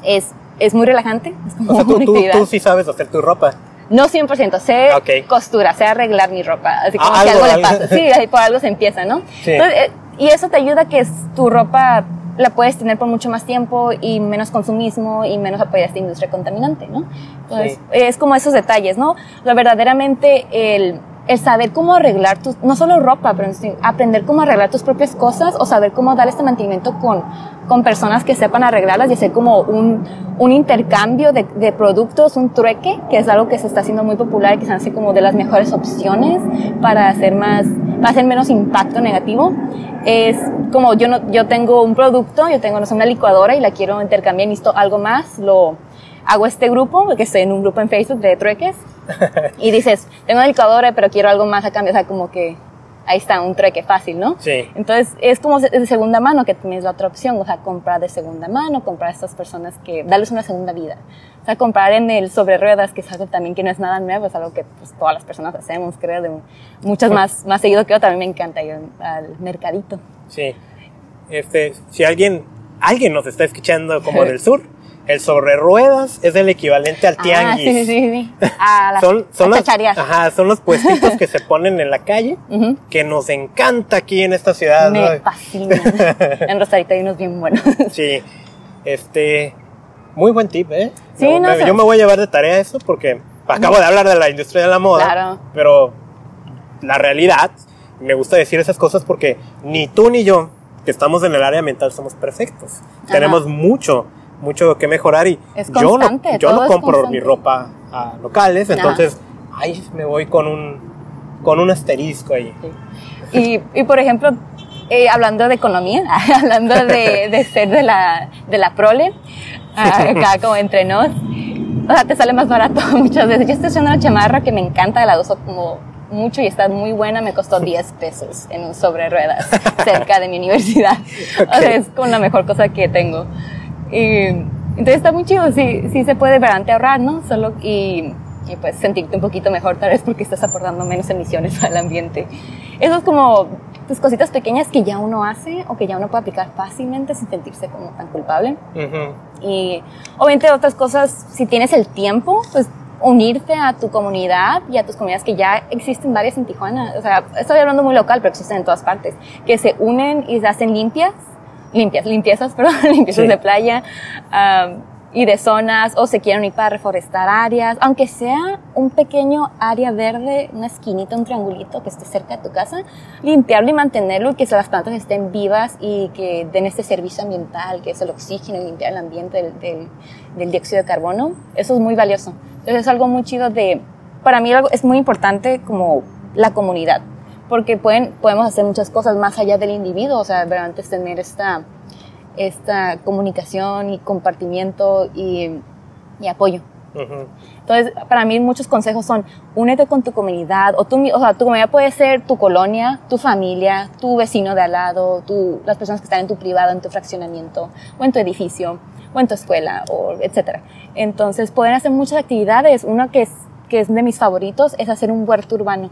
es, es muy relajante. Es como o sea, tú, tú, tú, sí sabes hacer tu ropa. No 100%, sé costura, sé arreglar mi ropa, así como ah, si algo, le pasa. Sí, ahí por algo se empieza, ¿no? Sí. Entonces, eh, y eso te ayuda a que tu ropa la puedes tener por mucho más tiempo y menos consumismo y menos apoyar a esta industria contaminante, ¿no? Entonces, es como esos detalles, ¿no? O verdaderamente el, el saber cómo arreglar tus, no solo ropa, pero aprender cómo arreglar tus propias cosas o saber cómo dar este mantenimiento con, con personas que sepan arreglarlas y hacer como un, un intercambio de, de, productos, un trueque, que es algo que se está haciendo muy popular y que se hace como de las mejores opciones para hacer más, para hacer menos impacto negativo. Es como yo, no, yo tengo un producto, yo tengo no sé, una licuadora y la quiero intercambiar y necesito algo más, lo hago este grupo, porque estoy en un grupo en Facebook de trueques, y dices, tengo una licuadora, pero quiero algo más a cambio, o sea, como que ahí está, un trueque fácil, ¿no? Sí. Entonces, es como de segunda mano que tienes la otra opción, o sea, comprar de segunda mano, comprar a estas personas que, darles una segunda vida. O sea, comprar en el sobre ruedas, que es algo también que no es nada nuevo, es algo que pues, todas las personas hacemos, creo, de muchas más, más seguido que yo, también me encanta ir al mercadito. Sí. Este, si alguien, alguien nos está escuchando como del sur, el sobre ruedas es el equivalente al tianguis. Ah, sí, sí, sí. A las, son, son, a los, ajá, son los puestitos que se ponen en la calle, uh -huh. que nos encanta aquí en esta ciudad. Me ¿no? fascina. en Rosarito hay unos bien buenos. sí. Este, muy buen tip, ¿eh? Sí, yo, no, me, yo me voy a llevar de tarea eso porque acabo de hablar de la industria de la moda. Claro. Pero la realidad, me gusta decir esas cosas porque ni tú ni yo, que estamos en el área mental, somos perfectos. Ajá. Tenemos mucho mucho que mejorar y es yo no, yo no compro mi ropa a locales, entonces ahí me voy con un, con un asterisco ahí. Sí. Y, y, por ejemplo, eh, hablando de economía, hablando de, de, ser de la, de la prole, acá como entre nos, o sea, te sale más barato muchas veces. Yo estoy haciendo una chamarra que me encanta, la uso como mucho y está muy buena, me costó 10 pesos en un sobre ruedas cerca de mi universidad. Okay. O sea, es como la mejor cosa que tengo. Y entonces está muy chido, sí, sí se puede verante ahorrar, ¿no? Solo y, y, pues sentirte un poquito mejor tal vez porque estás aportando menos emisiones al ambiente. Eso es como pues, cositas pequeñas que ya uno hace o que ya uno puede aplicar fácilmente sin sentirse como tan culpable. Uh -huh. Y obviamente otras cosas, si tienes el tiempo, pues unirte a tu comunidad y a tus comunidades que ya existen varias en Tijuana. O sea, estoy hablando muy local, pero existen en todas partes, que se unen y se hacen limpias limpias, limpiezas, perdón, limpiezas Sí. de playa um, y de zonas, o se quieren ir para reforestar áreas, aunque sea un pequeño área verde, una esquinita, un triangulito que esté cerca de tu casa, limpiarlo y mantenerlo y que las plantas estén vivas y que den este servicio ambiental, que es el oxígeno y limpiar el ambiente del, del, del dióxido de carbono, eso es muy valioso. Entonces es algo muy chido de, para mí es muy importante como la comunidad, porque pueden, podemos hacer muchas cosas más allá del individuo, o sea, realmente es tener esta, esta comunicación y compartimiento y, y apoyo. Uh -huh. Entonces, para mí muchos consejos son, únete con tu comunidad, o, tu, o sea, tu comunidad puede ser tu colonia, tu familia, tu vecino de al lado, tu, las personas que están en tu privado, en tu fraccionamiento, o en tu edificio, o en tu escuela, o etcétera. Entonces, pueden hacer muchas actividades. Uno que es, que es de mis favoritos es hacer un huerto urbano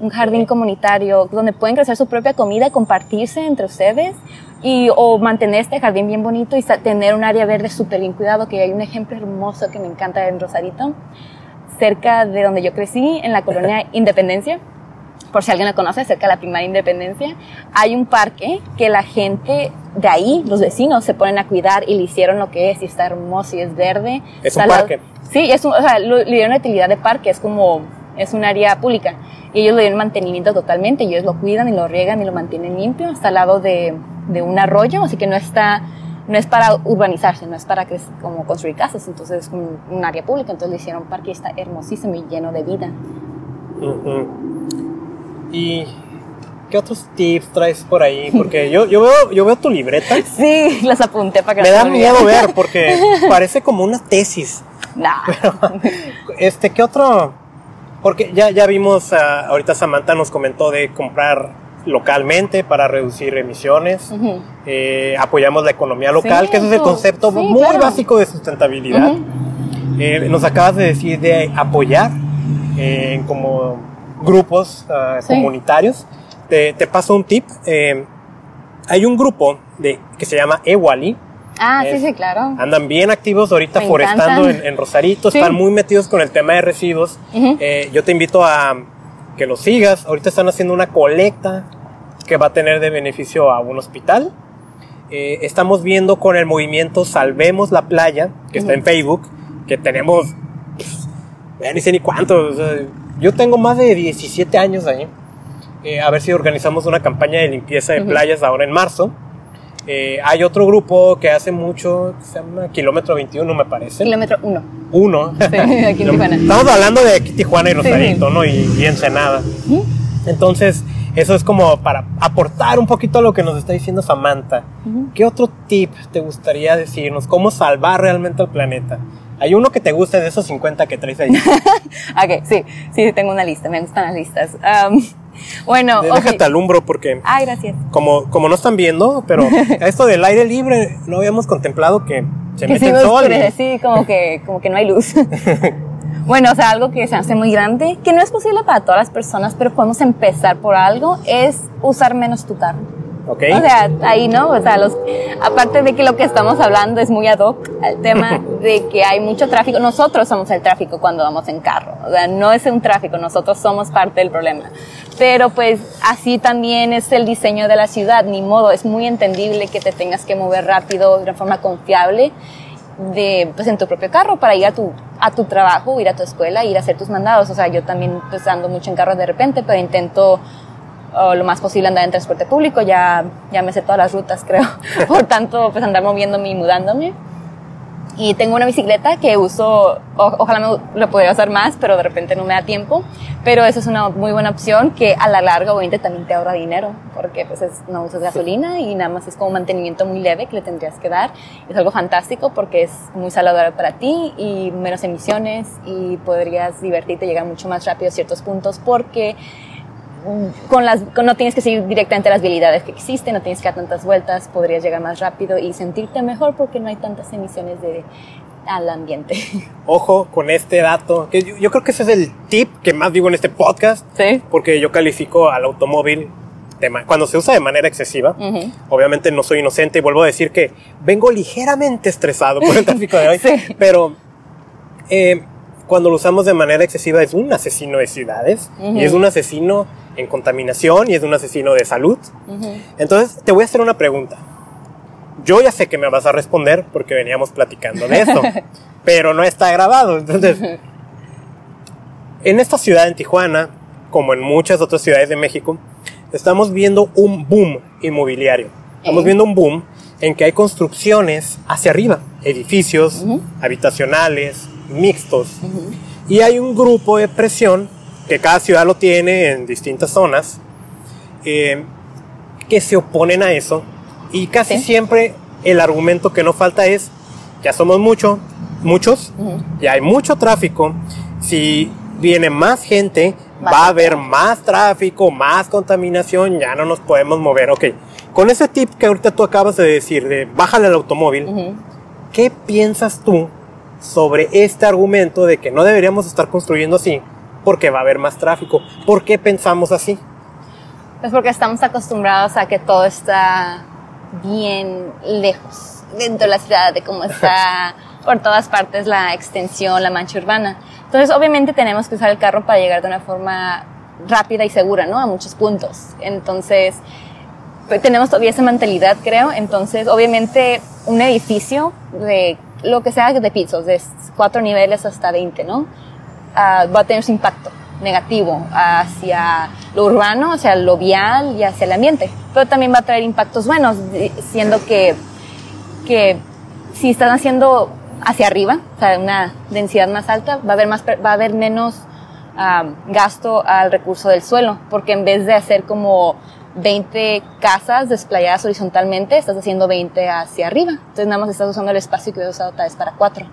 un jardín comunitario donde pueden crecer su propia comida, compartirse entre ustedes y o mantener este jardín bien bonito y tener un área verde súper bien cuidado, que hay un ejemplo hermoso que me encanta en Rosarito, cerca de donde yo crecí, en la colonia Independencia, por si alguien la conoce, cerca de la primaria Independencia, hay un parque que la gente de ahí, los vecinos, se ponen a cuidar y le hicieron lo que es y está hermoso y es verde. Es un parque. Sí, es un, o sea, le dieron la utilidad de parque, es como, es un área pública y ellos le dan mantenimiento totalmente, ellos lo cuidan y lo riegan y lo mantienen limpio, está al lado de, de un arroyo, así que no está, no es para urbanizarse, no es para que, como construir casas, entonces es un, un área pública, entonces le hicieron un parque y está hermosísimo y lleno de vida. Uh -huh. ¿Y qué otros tips traes por ahí? Porque yo, yo, veo, yo veo tu libreta. Sí, las apunté para que Me da miedo ver porque parece como una tesis. Nah. Pero, este, ¿qué otro? Porque ya, ya vimos, uh, ahorita Samantha nos comentó de comprar localmente para reducir emisiones, uh -huh. eh, apoyamos la economía local, sí, que ese es el concepto sí, muy claro. básico de sustentabilidad. Uh -huh. eh, nos acabas de decir de apoyar en eh, como grupos uh, sí. comunitarios. Te, te, paso un tip. Eh, hay un grupo de, que se llama Ewali, Ah, es, sí, sí, claro. Andan bien activos ahorita Me forestando en, en, Rosarito, sí. están muy metidos con el tema de residuos. Uh -huh. eh, yo te invito a que los sigas. Ahorita están haciendo una colecta que va a tener de beneficio a un hospital. Eh, estamos viendo con el movimiento Salvemos la Playa, que uh -huh. está en Facebook, que tenemos, pues, ya ni sé ni cuántos, yo tengo más de 17 años ahí. Eh, a ver si organizamos una campaña de limpieza de playas ahora en marzo. Eh, hay otro grupo que hace mucho, que se llama Kilómetro 21, me parece. Kilómetro 1. Uno. Sí, aquí en Tijuana. Estamos hablando de aquí Tijuana y Rosarito, ¿no? Y, y Ensenada. Entonces, eso es como para aportar un poquito a lo que nos está diciendo Samantha. ¿Qué otro tip te gustaría decirnos? ¿Cómo salvar realmente al planeta? Hay uno que te guste de esos 50 que traes ahí. ok, sí, sí, tengo una lista, me gustan las listas. Um, bueno, Déjate ok. alumbro porque Ay, gracias. como, como no están viendo, pero esto del aire libre no habíamos contemplado que se que mete sí el sol. oscurece, sí, como que, como que no hay luz. bueno, o sea, algo que se hace muy grande, que no es posible para todas las personas, pero podemos empezar por algo, es usar menos tu carro. ¿Ok? O sea, ahí no, o sea, los, aparte de que lo que estamos hablando es muy ad hoc al tema de que hay mucho tráfico, nosotros somos el tráfico cuando vamos en carro, o sea, no es un tráfico, nosotros somos parte del problema. Pero pues así también es el diseño de la ciudad, ni modo, es muy entendible que te tengas que mover rápido de una forma confiable de, pues en tu propio carro para ir a tu, a tu trabajo, ir a tu escuela, ir a hacer tus mandados. O sea, yo también pues ando mucho en carro de repente, pero intento o lo más posible andar en transporte público, ya, ya me sé todas las rutas, creo. Por tanto, pues andar moviéndome y mudándome. Y tengo una bicicleta que uso, o- ojalá me lo podría usar más, pero de repente no me da tiempo. Pero eso es una muy buena opción que a la larga obviamente también te ahorra dinero, porque pues es- no usas gasolina y nada más es como mantenimiento muy leve que le tendrías que dar. Es algo fantástico porque es muy saludable para ti y menos emisiones y podrías divertirte llegar mucho más rápido a ciertos puntos porque con las, con- no tienes que seguir directamente las vialidades que existen, no tienes que dar tantas vueltas, podrías llegar más rápido y sentirte mejor porque no hay tantas emisiones de, al ambiente. Ojo con este dato, que yo, yo creo que ese es el tip que más digo en este podcast, Sí. porque yo califico al automóvil de cuando se usa de manera excesiva. Obviamente no soy inocente y vuelvo a decir que vengo ligeramente estresado por el tráfico de hoy, Sí. pero eh, cuando lo usamos de manera excesiva es un asesino de ciudades y es un asesino en contaminación y es un asesino de salud. Entonces, te voy a hacer una pregunta. Yo ya sé que me vas a responder porque veníamos platicando de esto, pero no está grabado. Entonces, en esta ciudad, en Tijuana, como en muchas otras ciudades de México, estamos viendo un boom inmobiliario. Estamos Eh. viendo un boom en que hay construcciones hacia arriba, edificios habitacionales, mixtos. Y hay un grupo de presión, que cada ciudad lo tiene en distintas zonas, eh, que se oponen a eso. Y casi Sí. siempre el argumento que no falta es, ya somos mucho, muchos, ya hay mucho tráfico, si viene más gente, Va va a haber más tráfico, más contaminación, ya no nos podemos mover. Ok, con ese tip que ahorita tú acabas de decir, de bájale al automóvil. ¿qué piensas tú sobre este argumento de que no deberíamos estar construyendo así porque va a haber más tráfico? ¿Por qué pensamos así? Pues porque estamos acostumbrados a que todo está bien lejos dentro de la ciudad, de cómo está por todas partes la extensión, la mancha urbana. Entonces, obviamente tenemos que usar el carro para llegar de una forma rápida y segura, ¿no? A muchos puntos. Entonces, pues, tenemos todavía esa mentalidad, creo. Entonces, obviamente, un edificio de lo que sea de pisos, de cuatro niveles hasta 20, ¿no? Ah, va a tener su impacto negativo hacia lo urbano, hacia lo vial y hacia el ambiente. Pero también va a traer impactos buenos, siendo que, que si están haciendo hacia arriba, o sea, una densidad más alta, va a haber, más, va a haber menos ah, gasto al recurso del suelo, porque en vez de hacer como 20 casas desplayadas horizontalmente, estás haciendo 20 hacia arriba. Entonces nada más estás usando el espacio que hubieras usado tal vez para cuatro.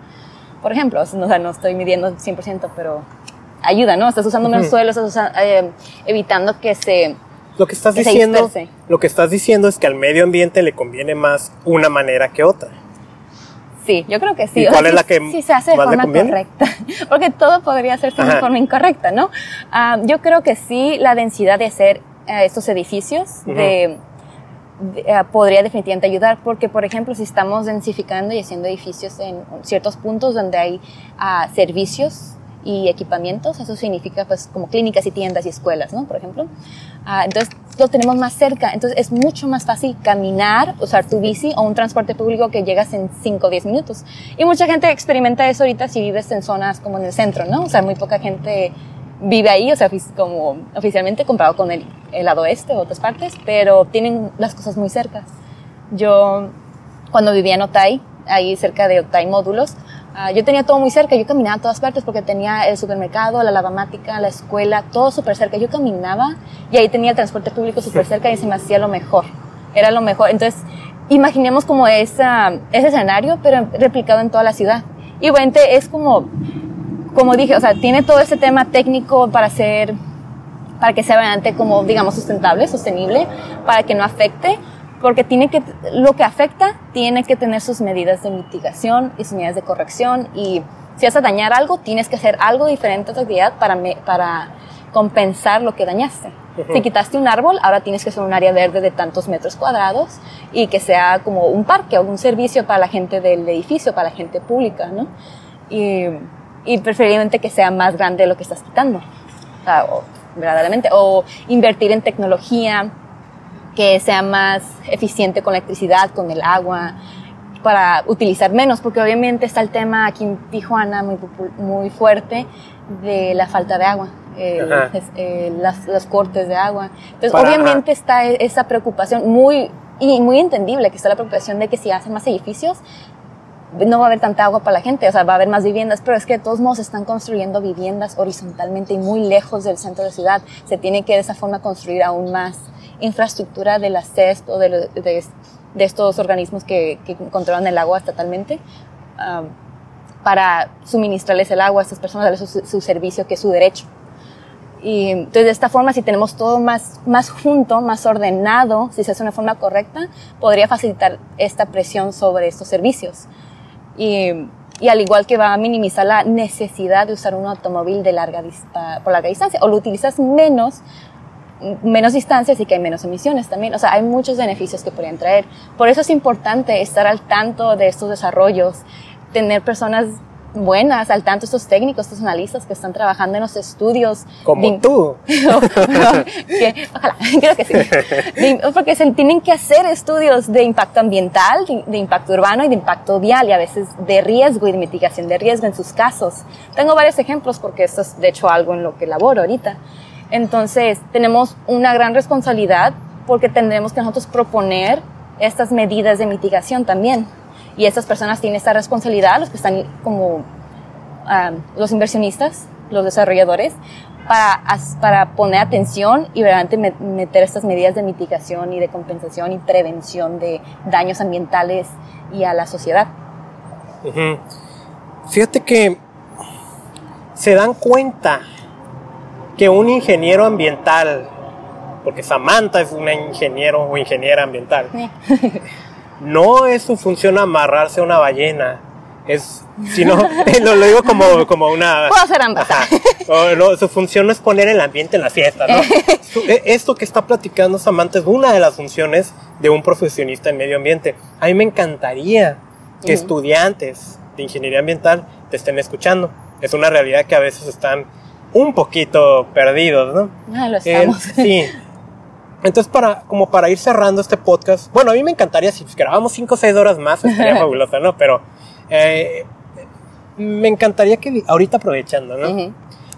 Por ejemplo, o sea, no estoy midiendo 100%, pero ayuda, ¿no? Estás usando menos Ujú. suelo, estás usa- eh, evitando que se... Lo que estás Que diciendo, lo que estás diciendo es que al medio ambiente le conviene más una manera que otra. Sí, yo creo que sí. ¿Y O sea, cuál es la que sí se hace de forma correcta. Porque todo podría hacerse de forma incorrecta, ¿no? Ah, yo creo que sí, la densidad de hacer eh, estos edificios de, de- eh, podría definitivamente ayudar. Porque, por ejemplo, si estamos densificando y haciendo edificios en ciertos puntos donde hay ah, servicios y equipamientos, eso significa pues como clínicas y tiendas y escuelas, ¿no? Por ejemplo. Ah, entonces lo tenemos más cerca, entonces es mucho más fácil caminar, usar tu bici o un transporte público que llegas en 5 o 10 minutos. Y mucha gente experimenta eso ahorita si vives en zonas como en el centro, ¿no? O sea, muy poca gente vive ahí, o sea, como oficialmente comparado con el, el lado oeste o otras partes, pero tienen las cosas muy cerca. Yo, cuando vivía en Otay, ahí cerca de Otay Módulos, uh, yo tenía todo muy cerca, yo caminaba a todas partes porque tenía el supermercado, la lavamática, la escuela, todo súper cerca. Yo caminaba y ahí tenía el transporte público súper cerca y se me hacía lo mejor, era lo mejor. Entonces, imaginemos como esa, ese escenario, pero replicado en toda la ciudad. Y bueno, es como, como dije, o sea, tiene todo ese tema técnico para hacer, para que sea realmente como, digamos, sustentable, sostenible, para que no afecte, porque tiene que, lo que afecta tiene que tener sus medidas de mitigación y sus medidas de corrección y si vas a dañar algo, tienes que hacer algo diferente a tu actividad para, me, para compensar lo que dañaste. Si quitaste un árbol, ahora tienes que hacer un área verde de tantos metros cuadrados y que sea como un parque o un servicio para la gente del edificio, para la gente pública, ¿no? Y, y preferiblemente que sea más grande de lo que estás quitando, o, sea, o, verdaderamente. O invertir en tecnología que sea más eficiente con la electricidad, con el agua, para utilizar menos, porque obviamente está el tema aquí en Tijuana muy, muy fuerte de la falta de agua eh, eh, las, cortes de agua. Entonces, Para, obviamente ajá. está esa preocupación muy, y muy entendible que está la preocupación de que si hacen más edificios, no va a haber tanta agua para la gente, o sea, va a haber más viviendas, pero es que de todos modos están construyendo viviendas horizontalmente y muy lejos del centro de la ciudad. Se tiene que de esa forma construir aún más infraestructura de la CEST o de, de, estos organismos que, que, controlan el agua estatalmente. Um, para suministrarles el agua a estas personas, darles su, su servicio que es su derecho. Y entonces de esta forma, si tenemos todo más, más junto, más ordenado, si se hace de una forma correcta, podría facilitar esta presión sobre estos servicios. Y, al igual que va a minimizar la necesidad de usar un automóvil de larga por larga distancia, o lo utilizas menos, menos distancias y que hay menos emisiones también. O sea, hay muchos beneficios que podrían traer. Por eso es importante estar al tanto de estos desarrollos, tener personas buenas, al tanto estos técnicos, estos analistas que están trabajando en los estudios. Como de, tú. que, ojalá, creo que sí. De, porque se tienen que hacer estudios de impacto ambiental, de, de, impacto urbano y de impacto vial y a veces de riesgo y de mitigación de riesgo en sus casos. Tengo varios ejemplos porque esto es de hecho algo en lo que laboro ahorita. Entonces, tenemos una gran responsabilidad porque tendremos que nosotros proponer estas medidas de mitigación también y estas personas tienen esta responsabilidad, los que están como um, los inversionistas, los desarrolladores, para, para poner atención y realmente meter estas medidas de mitigación y de compensación y prevención de daños ambientales y a la sociedad. Uh -huh. Fíjate que se dan cuenta que un ingeniero ambiental, porque Samantha es un ingeniero o ingeniera ambiental, sí. no es su función amarrarse a una ballena. Es, sino, lo, lo digo como, como una... Puedo hacer ambas. O, no, su función no es poner el ambiente en la fiesta, ¿no? su, e, esto que está platicando Samantha es una de las funciones de un profesionista en medio ambiente. A mí me encantaría que uh -huh. estudiantes de ingeniería ambiental te estén escuchando. Es una realidad que a veces están un poquito perdidos, ¿no? Ah, lo estamos. Eh, sí. Entonces, para, como para ir cerrando este podcast, bueno, a mí me encantaría si grabamos 5 o 6 horas más, estaría fabuloso, ¿no? Pero eh, me encantaría que ahorita aprovechando, ¿no? Uh -huh.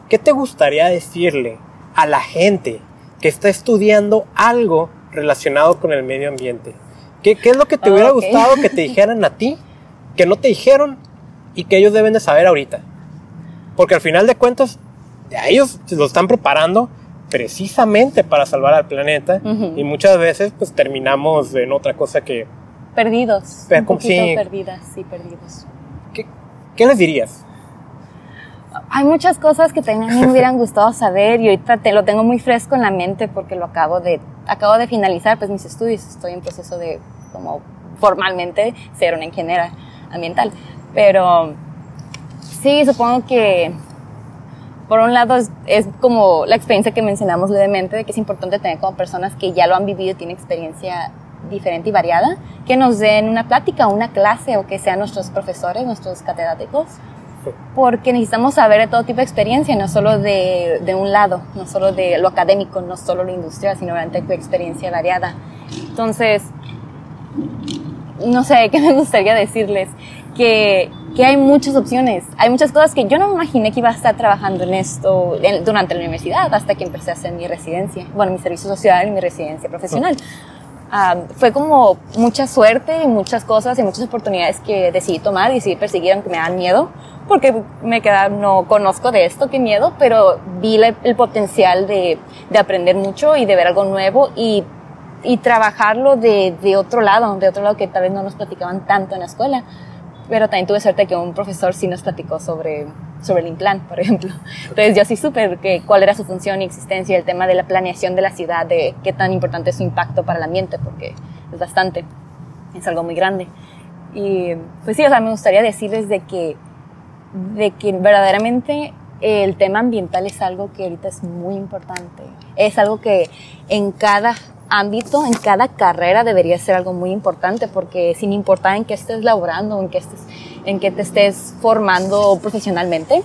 ¿Qué te gustaría decirle a la gente que está estudiando algo relacionado con el medio ambiente? ¿Qué, qué es lo que te hubiera okay. gustado que te dijeran a ti, que no te dijeron y que ellos deben de saber ahorita? Porque al final de cuentas, ellos lo están preparando precisamente para salvar al planeta uh -huh. y muchas veces pues terminamos en otra cosa que perdidos un sí. perdidas sí perdidos ¿Qué, ¿Qué, les dirías? hay muchas cosas que también a mí me hubieran gustado saber y ahorita te lo tengo muy fresco en la mente porque lo acabo de acabo de finalizar pues mis estudios estoy en proceso de como formalmente ser una ingeniera ambiental pero sí supongo que por un lado es, es, como la experiencia que mencionamos levemente de que es importante tener como personas que ya lo han vivido y tienen experiencia diferente y variada, que nos den una plática, una clase o que sean nuestros profesores, nuestros catedráticos, porque necesitamos saber de todo tipo de experiencia, no solo de, de un lado, no solo de lo académico, no solo lo industrial, sino realmente de experiencia variada. Entonces, no sé, ¿qué me gustaría decirles? Que, que, hay muchas opciones. Hay muchas cosas que yo no me imaginé que iba a estar trabajando en esto durante la universidad hasta que empecé a hacer mi residencia, bueno, mi servicio social y mi residencia profesional. fue como mucha suerte y muchas cosas y muchas oportunidades que decidí tomar y decidí perseguir aunque me dan miedo, porque me queda, no conozco de esto, qué miedo, pero vi el potencial de, de, aprender mucho y de ver algo nuevo y, y trabajarlo de, de otro lado, de otro lado que tal vez no nos platicaban tanto en la escuela pero también tuve suerte que un profesor sí nos platicó sobre, sobre el implant, por ejemplo. Entonces yo sí supe que, cuál era su función y existencia, el tema de la planeación de la ciudad, de qué tan importante es su impacto para el ambiente, porque es bastante, es algo muy grande. Y pues sí, o sea, me gustaría decirles de que, de que verdaderamente el tema ambiental es algo que ahorita es muy importante. Es algo que en cada ámbito, en cada carrera debería ser algo muy importante porque sin importar en qué estés laborando, en qué, estés, en qué te estés formando profesionalmente,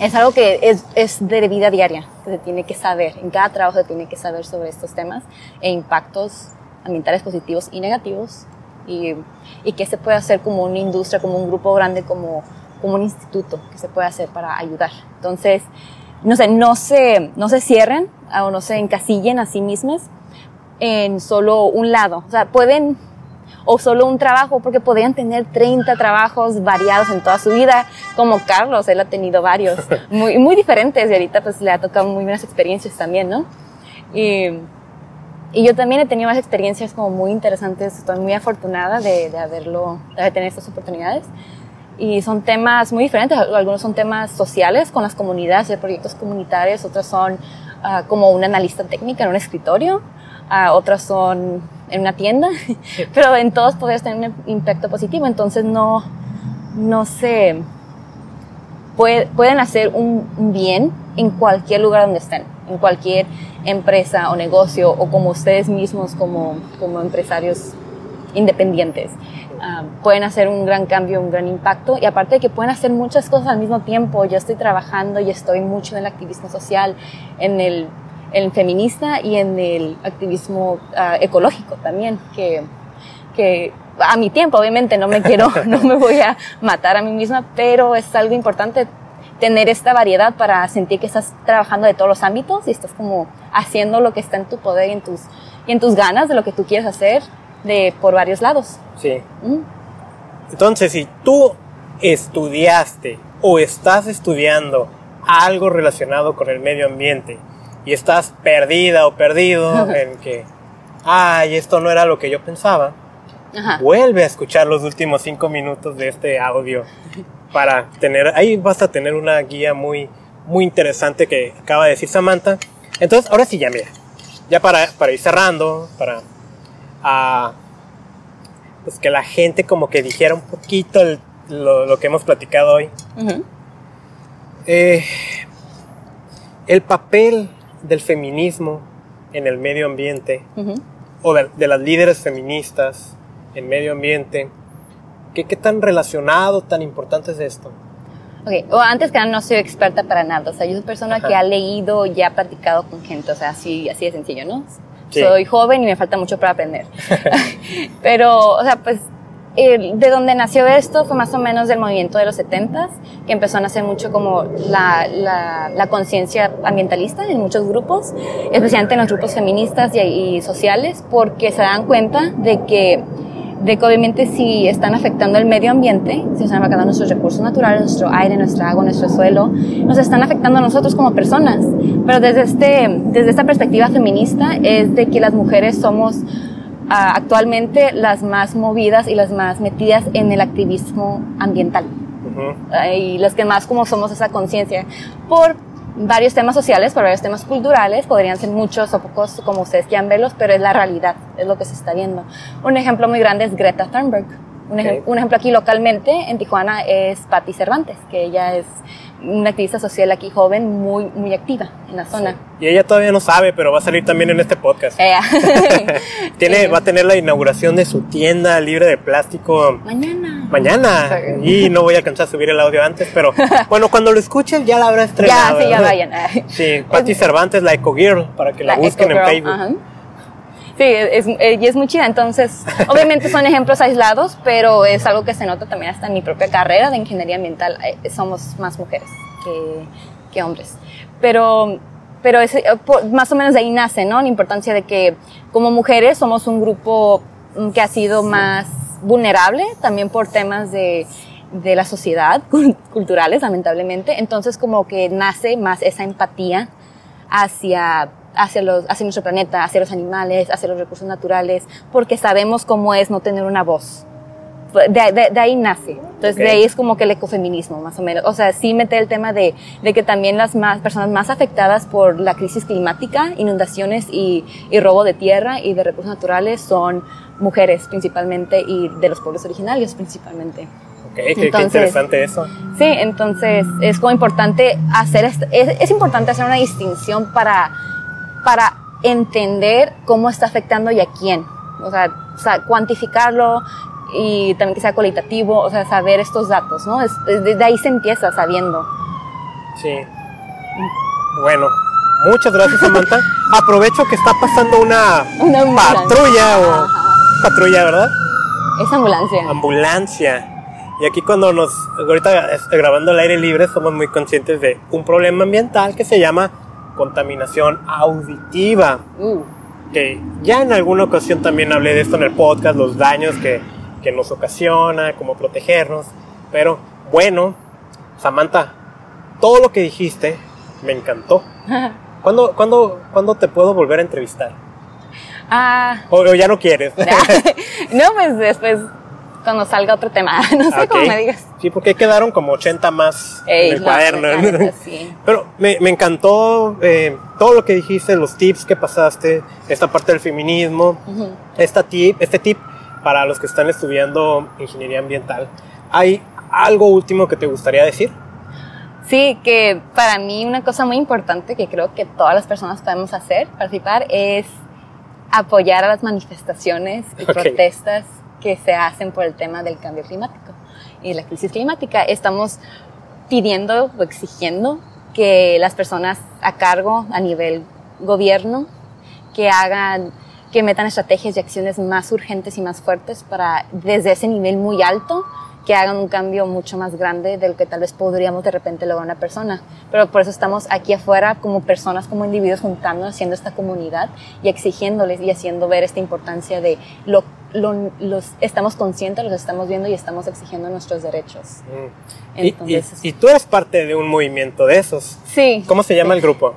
es algo que es, es, de vida diaria, que se tiene que saber, en cada trabajo se tiene que saber sobre estos temas e impactos ambientales positivos y negativos y, y que se puede hacer como una industria, como un grupo grande, como, como un instituto que se puede hacer para ayudar. Entonces, no sé, no se, no se cierren o no se encasillen a sí mismos en solo un lado. O sea, pueden, o solo un trabajo, porque podrían tener 30 trabajos variados en toda su vida, como Carlos, él ha tenido varios, muy, muy diferentes y ahorita pues le ha tocado muy buenas experiencias también, ¿no? Y, y yo también he tenido más experiencias como muy interesantes, estoy muy afortunada de, de haberlo, de tener estas oportunidades. Y son temas muy diferentes, algunos son temas sociales con las comunidades, de proyectos comunitarios, otros son uh, como una analista técnica en un escritorio, otras son en una tienda, pero en todos podrías tener un impacto positivo, entonces no, no sé, pueden hacer un bien en cualquier lugar donde estén, en cualquier empresa o negocio o como ustedes mismos como, como empresarios independientes. Ah, pueden hacer un gran cambio, un gran impacto y aparte de que pueden hacer muchas cosas al mismo tiempo. Yo estoy trabajando y estoy mucho en el activismo social, en el en el feminista y en el activismo uh, ecológico también, que, que a mi tiempo, obviamente, no me quiero, no me voy a matar a mí misma, pero es algo importante tener esta variedad para sentir que estás trabajando de todos los ámbitos y estás como haciendo lo que está en tu poder y en tus, y en tus ganas de lo que tú quieres hacer de, por varios lados. Sí. ¿Mm? Entonces, si tú estudiaste o estás estudiando algo relacionado con el medio ambiente, y estás perdida o perdido en que, ay, esto no era lo que yo pensaba, vuelve a escuchar los últimos cinco minutos de este audio para tener, ahí vas a tener una guía muy, muy interesante que acaba de decir Samantha. Entonces, ahora sí, ya mira, ya para, para ir cerrando, para uh, pues que la gente como que dijera un poquito lo, que hemos platicado hoy. eh, el papel del feminismo en el medio ambiente o de, las líderes feministas en medio ambiente. ¿Qué, ¿Qué, tan relacionado, tan importante es esto? Ok, o antes que nada no soy experta para nada, o sea, yo soy persona que ha leído y ha platicado con gente, o sea, así, así de sencillo, ¿no? Soy joven y me falta mucho para aprender. Pero, o sea, pues de donde nació esto fue más o menos del movimiento de los 70 que empezó a nacer mucho como la, la, la conciencia ambientalista en muchos grupos, especialmente en los grupos feministas y, y, sociales, porque se dan cuenta de que, de que obviamente si están afectando el medio ambiente, si están afectando nuestros recursos naturales, nuestro aire, nuestra agua, nuestro suelo, nos están afectando a nosotros como personas. Pero desde, este, desde esta perspectiva feminista es de que las mujeres somos actualmente las más movidas y las más metidas en el activismo ambiental. Y las que más como somos esa conciencia por varios temas sociales, por varios temas culturales, podrían ser muchos o pocos como ustedes quieran verlos, pero es la realidad, es lo que se está viendo. Un ejemplo muy grande es Greta Thunberg. Un, un ejemplo aquí localmente en Tijuana es Patti Cervantes, que ella es una activista social aquí joven muy, muy activa en la zona. Y ella todavía no sabe, pero va a salir también en este podcast. Eh. Tiene, Va a tener la inauguración de su tienda libre de plástico. Mañana. Mañana. Y no voy a alcanzar a subir el audio antes, pero bueno, cuando lo escuchen ya la habrá estrenado. Ya, sí, ya vayan. sí, Patti Cervantes, la Eco Girl, para que la, busquen en Facebook. Sí, Sí, es, eh, y es muy chida. Entonces, obviamente son ejemplos aislados, pero es algo que se nota también hasta en mi propia carrera de ingeniería ambiental. Eh, Somos más mujeres que, que hombres. Pero, pero es, eh, más o menos de ahí nace, ¿no? La importancia de que como mujeres somos un grupo mm, que ha sido más vulnerable también por temas de, de la sociedad, culturales, lamentablemente. Entonces, como que nace más esa empatía hacia, hacia, los, hacia nuestro planeta, hacia los animales, hacia los recursos naturales, porque sabemos cómo es no tener una voz. De, de- de ahí nace. Entonces, Ok. de ahí es como que el ecofeminismo, más o menos. O sea, sí mete el tema de, de que también las más, personas más afectadas por la crisis climática, inundaciones y, y robo de tierra y de recursos naturales son mujeres principalmente y de los pueblos originarios principalmente. Ok, qué- qué, Entonces- interesante eso. Sí, entonces es como importante hacer, es, es importante hacer una distinción para, para entender cómo está afectando y a quién. O sea, cuantificarlo y también que sea cualitativo, o sea, saber estos datos, ¿no? Es, es- desde ahí se empieza sabiendo. Sí. Bueno, muchas gracias, Samantha. Aprovecho que está pasando una Una patrulla o Ajá. patrulla, ¿verdad? Es ambulancia. Ambulancia. Y aquí cuando nos, ahorita este, grabando al aire libre, somos muy conscientes de un problema ambiental que se llama contaminación auditiva. Uh, Que ya en alguna ocasión también hablé de esto en el podcast, los daños que, que nos ocasiona, cómo protegernos. Pero bueno, Samantha, todo lo que dijiste me encantó. ¿Cuándo, cuándo, cuándo te puedo volver a entrevistar? ah, O, o ya no quieres. no, pues después, cuando salga otro tema, no sé Ok. cómo me digas. Sí, porque quedaron como 80 más Ey, en el no, cuaderno. sí. Pero me, me encantó eh, todo lo que dijiste, los tips que pasaste, esta parte del feminismo, Ujú. esta tip, este tip para los que están estudiando ingeniería ambiental. ¿Hay algo último que te gustaría decir? Sí, que para mí una cosa muy importante que creo que todas las personas podemos hacer, participar, es apoyar a las manifestaciones y Ok. protestas que se hacen por el tema del cambio climático y la crisis climática. Estamos pidiendo o exigiendo que las personas a cargo a nivel gobierno que hagan que metan estrategias y acciones más urgentes y más fuertes para desde ese nivel muy alto que hagan un cambio mucho más grande del que tal vez podríamos de repente lograr una persona. Pero por eso estamos aquí afuera como personas, como individuos juntándonos, haciendo esta comunidad y exigiéndoles y haciendo ver esta importancia de lo, lo- los estamos conscientes, los estamos viendo y estamos exigiendo nuestros derechos. Mm. Y- Entonces, y, y tú eres parte de un movimiento de esos. sí. ¿Cómo se llama el grupo?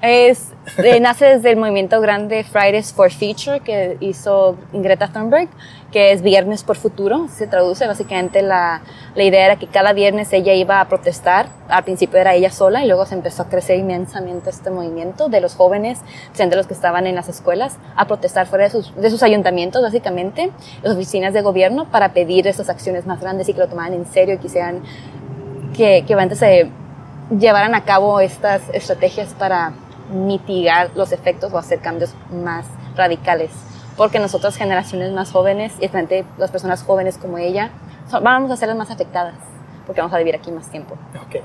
Es, eh, nace desde el movimiento grande Fridays for Future que hizo Greta Thunberg, que es Viernes por Futuro. Se traduce básicamente la, la idea era que cada viernes ella iba a protestar. Al principio era ella sola y luego se empezó a crecer inmensamente este movimiento de los jóvenes, de los que estaban en las escuelas, a protestar fuera de sus, de sus ayuntamientos, básicamente, las oficinas de gobierno, para pedir esas acciones más grandes y que lo tomaran en serio y quisieran que, que se llevaran a cabo estas estrategias para mitigar los efectos o hacer cambios más radicales. Porque nosotras, generaciones más jóvenes, y frente las personas jóvenes como ella, vamos a ser las más afectadas, porque vamos a vivir aquí más tiempo. Ok.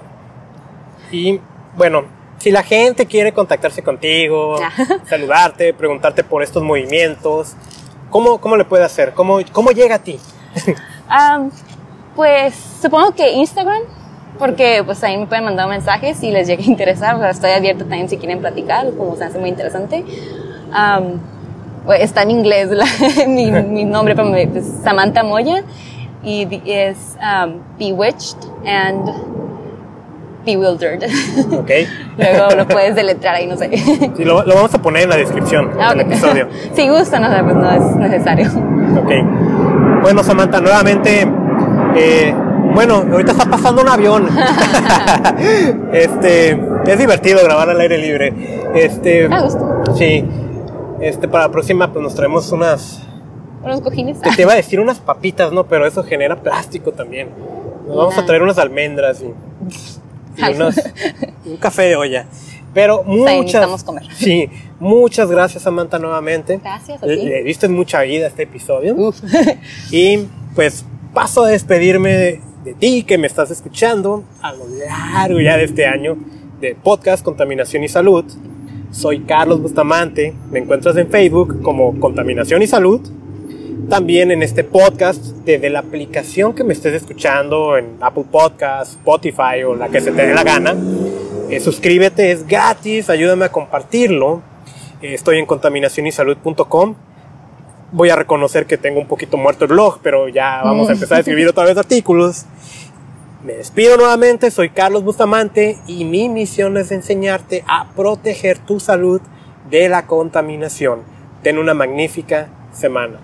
Y bueno, si la gente quiere contactarse contigo, Ah. saludarte, preguntarte por estos movimientos, ¿cómo, cómo le puede hacer? ¿Cómo, ¿Cómo llega a ti? Am, pues supongo que Instagram, porque pues ahí me pueden mandar mensajes si les llega a interesar. O sea, estoy abierta también si quieren platicar, como se hace muy interesante. Pues, está en inglés la- mi, mi nombre, pero me- pues, Samantha Moya y es am, Bewitched and Bewildered. Ok. Luego lo puedes deletrear ahí, no sé. Sí, lo, lo vamos a poner en la descripción Ah, del episodio. si gustan, o sea, pues no es necesario. Ok. Bueno, Samantha, nuevamente, eh, bueno, ahorita está pasando un avión. este, es divertido grabar al aire libre. Este, A gusto. sí. Este, para la próxima, pues nos traemos unas, Unos cojines. te, te iba a decir unas papitas, ¿no? Pero eso genera plástico también. Nos vamos a traer unas almendras y, y unos- un café de olla. Pero muchas, necesitamos comer. sí, muchas gracias Samantha nuevamente. Gracias a Le, ti. le diste mucha vida a este episodio. Uf. Y pues paso a despedirme de, de ti que me estás escuchando a lo largo ya de este año de podcast Contaminación y Salud. Soy Carlos Bustamante. Me encuentras en Facebook como Contaminación y Salud. También en este podcast desde la aplicación que me estés escuchando en Apple Podcasts, Spotify o la que se te dé la gana. Eh, suscríbete, es gratis, ayúdame a compartirlo. Eh, estoy en contaminacionysalud.com. Voy a reconocer que tengo un poquito muerto el blog, pero ya vamos a empezar a escribir otra vez artículos. Me despido nuevamente, soy Carlos Bustamante y mi misión es enseñarte a proteger tu salud de la contaminación. Ten una magnífica semana.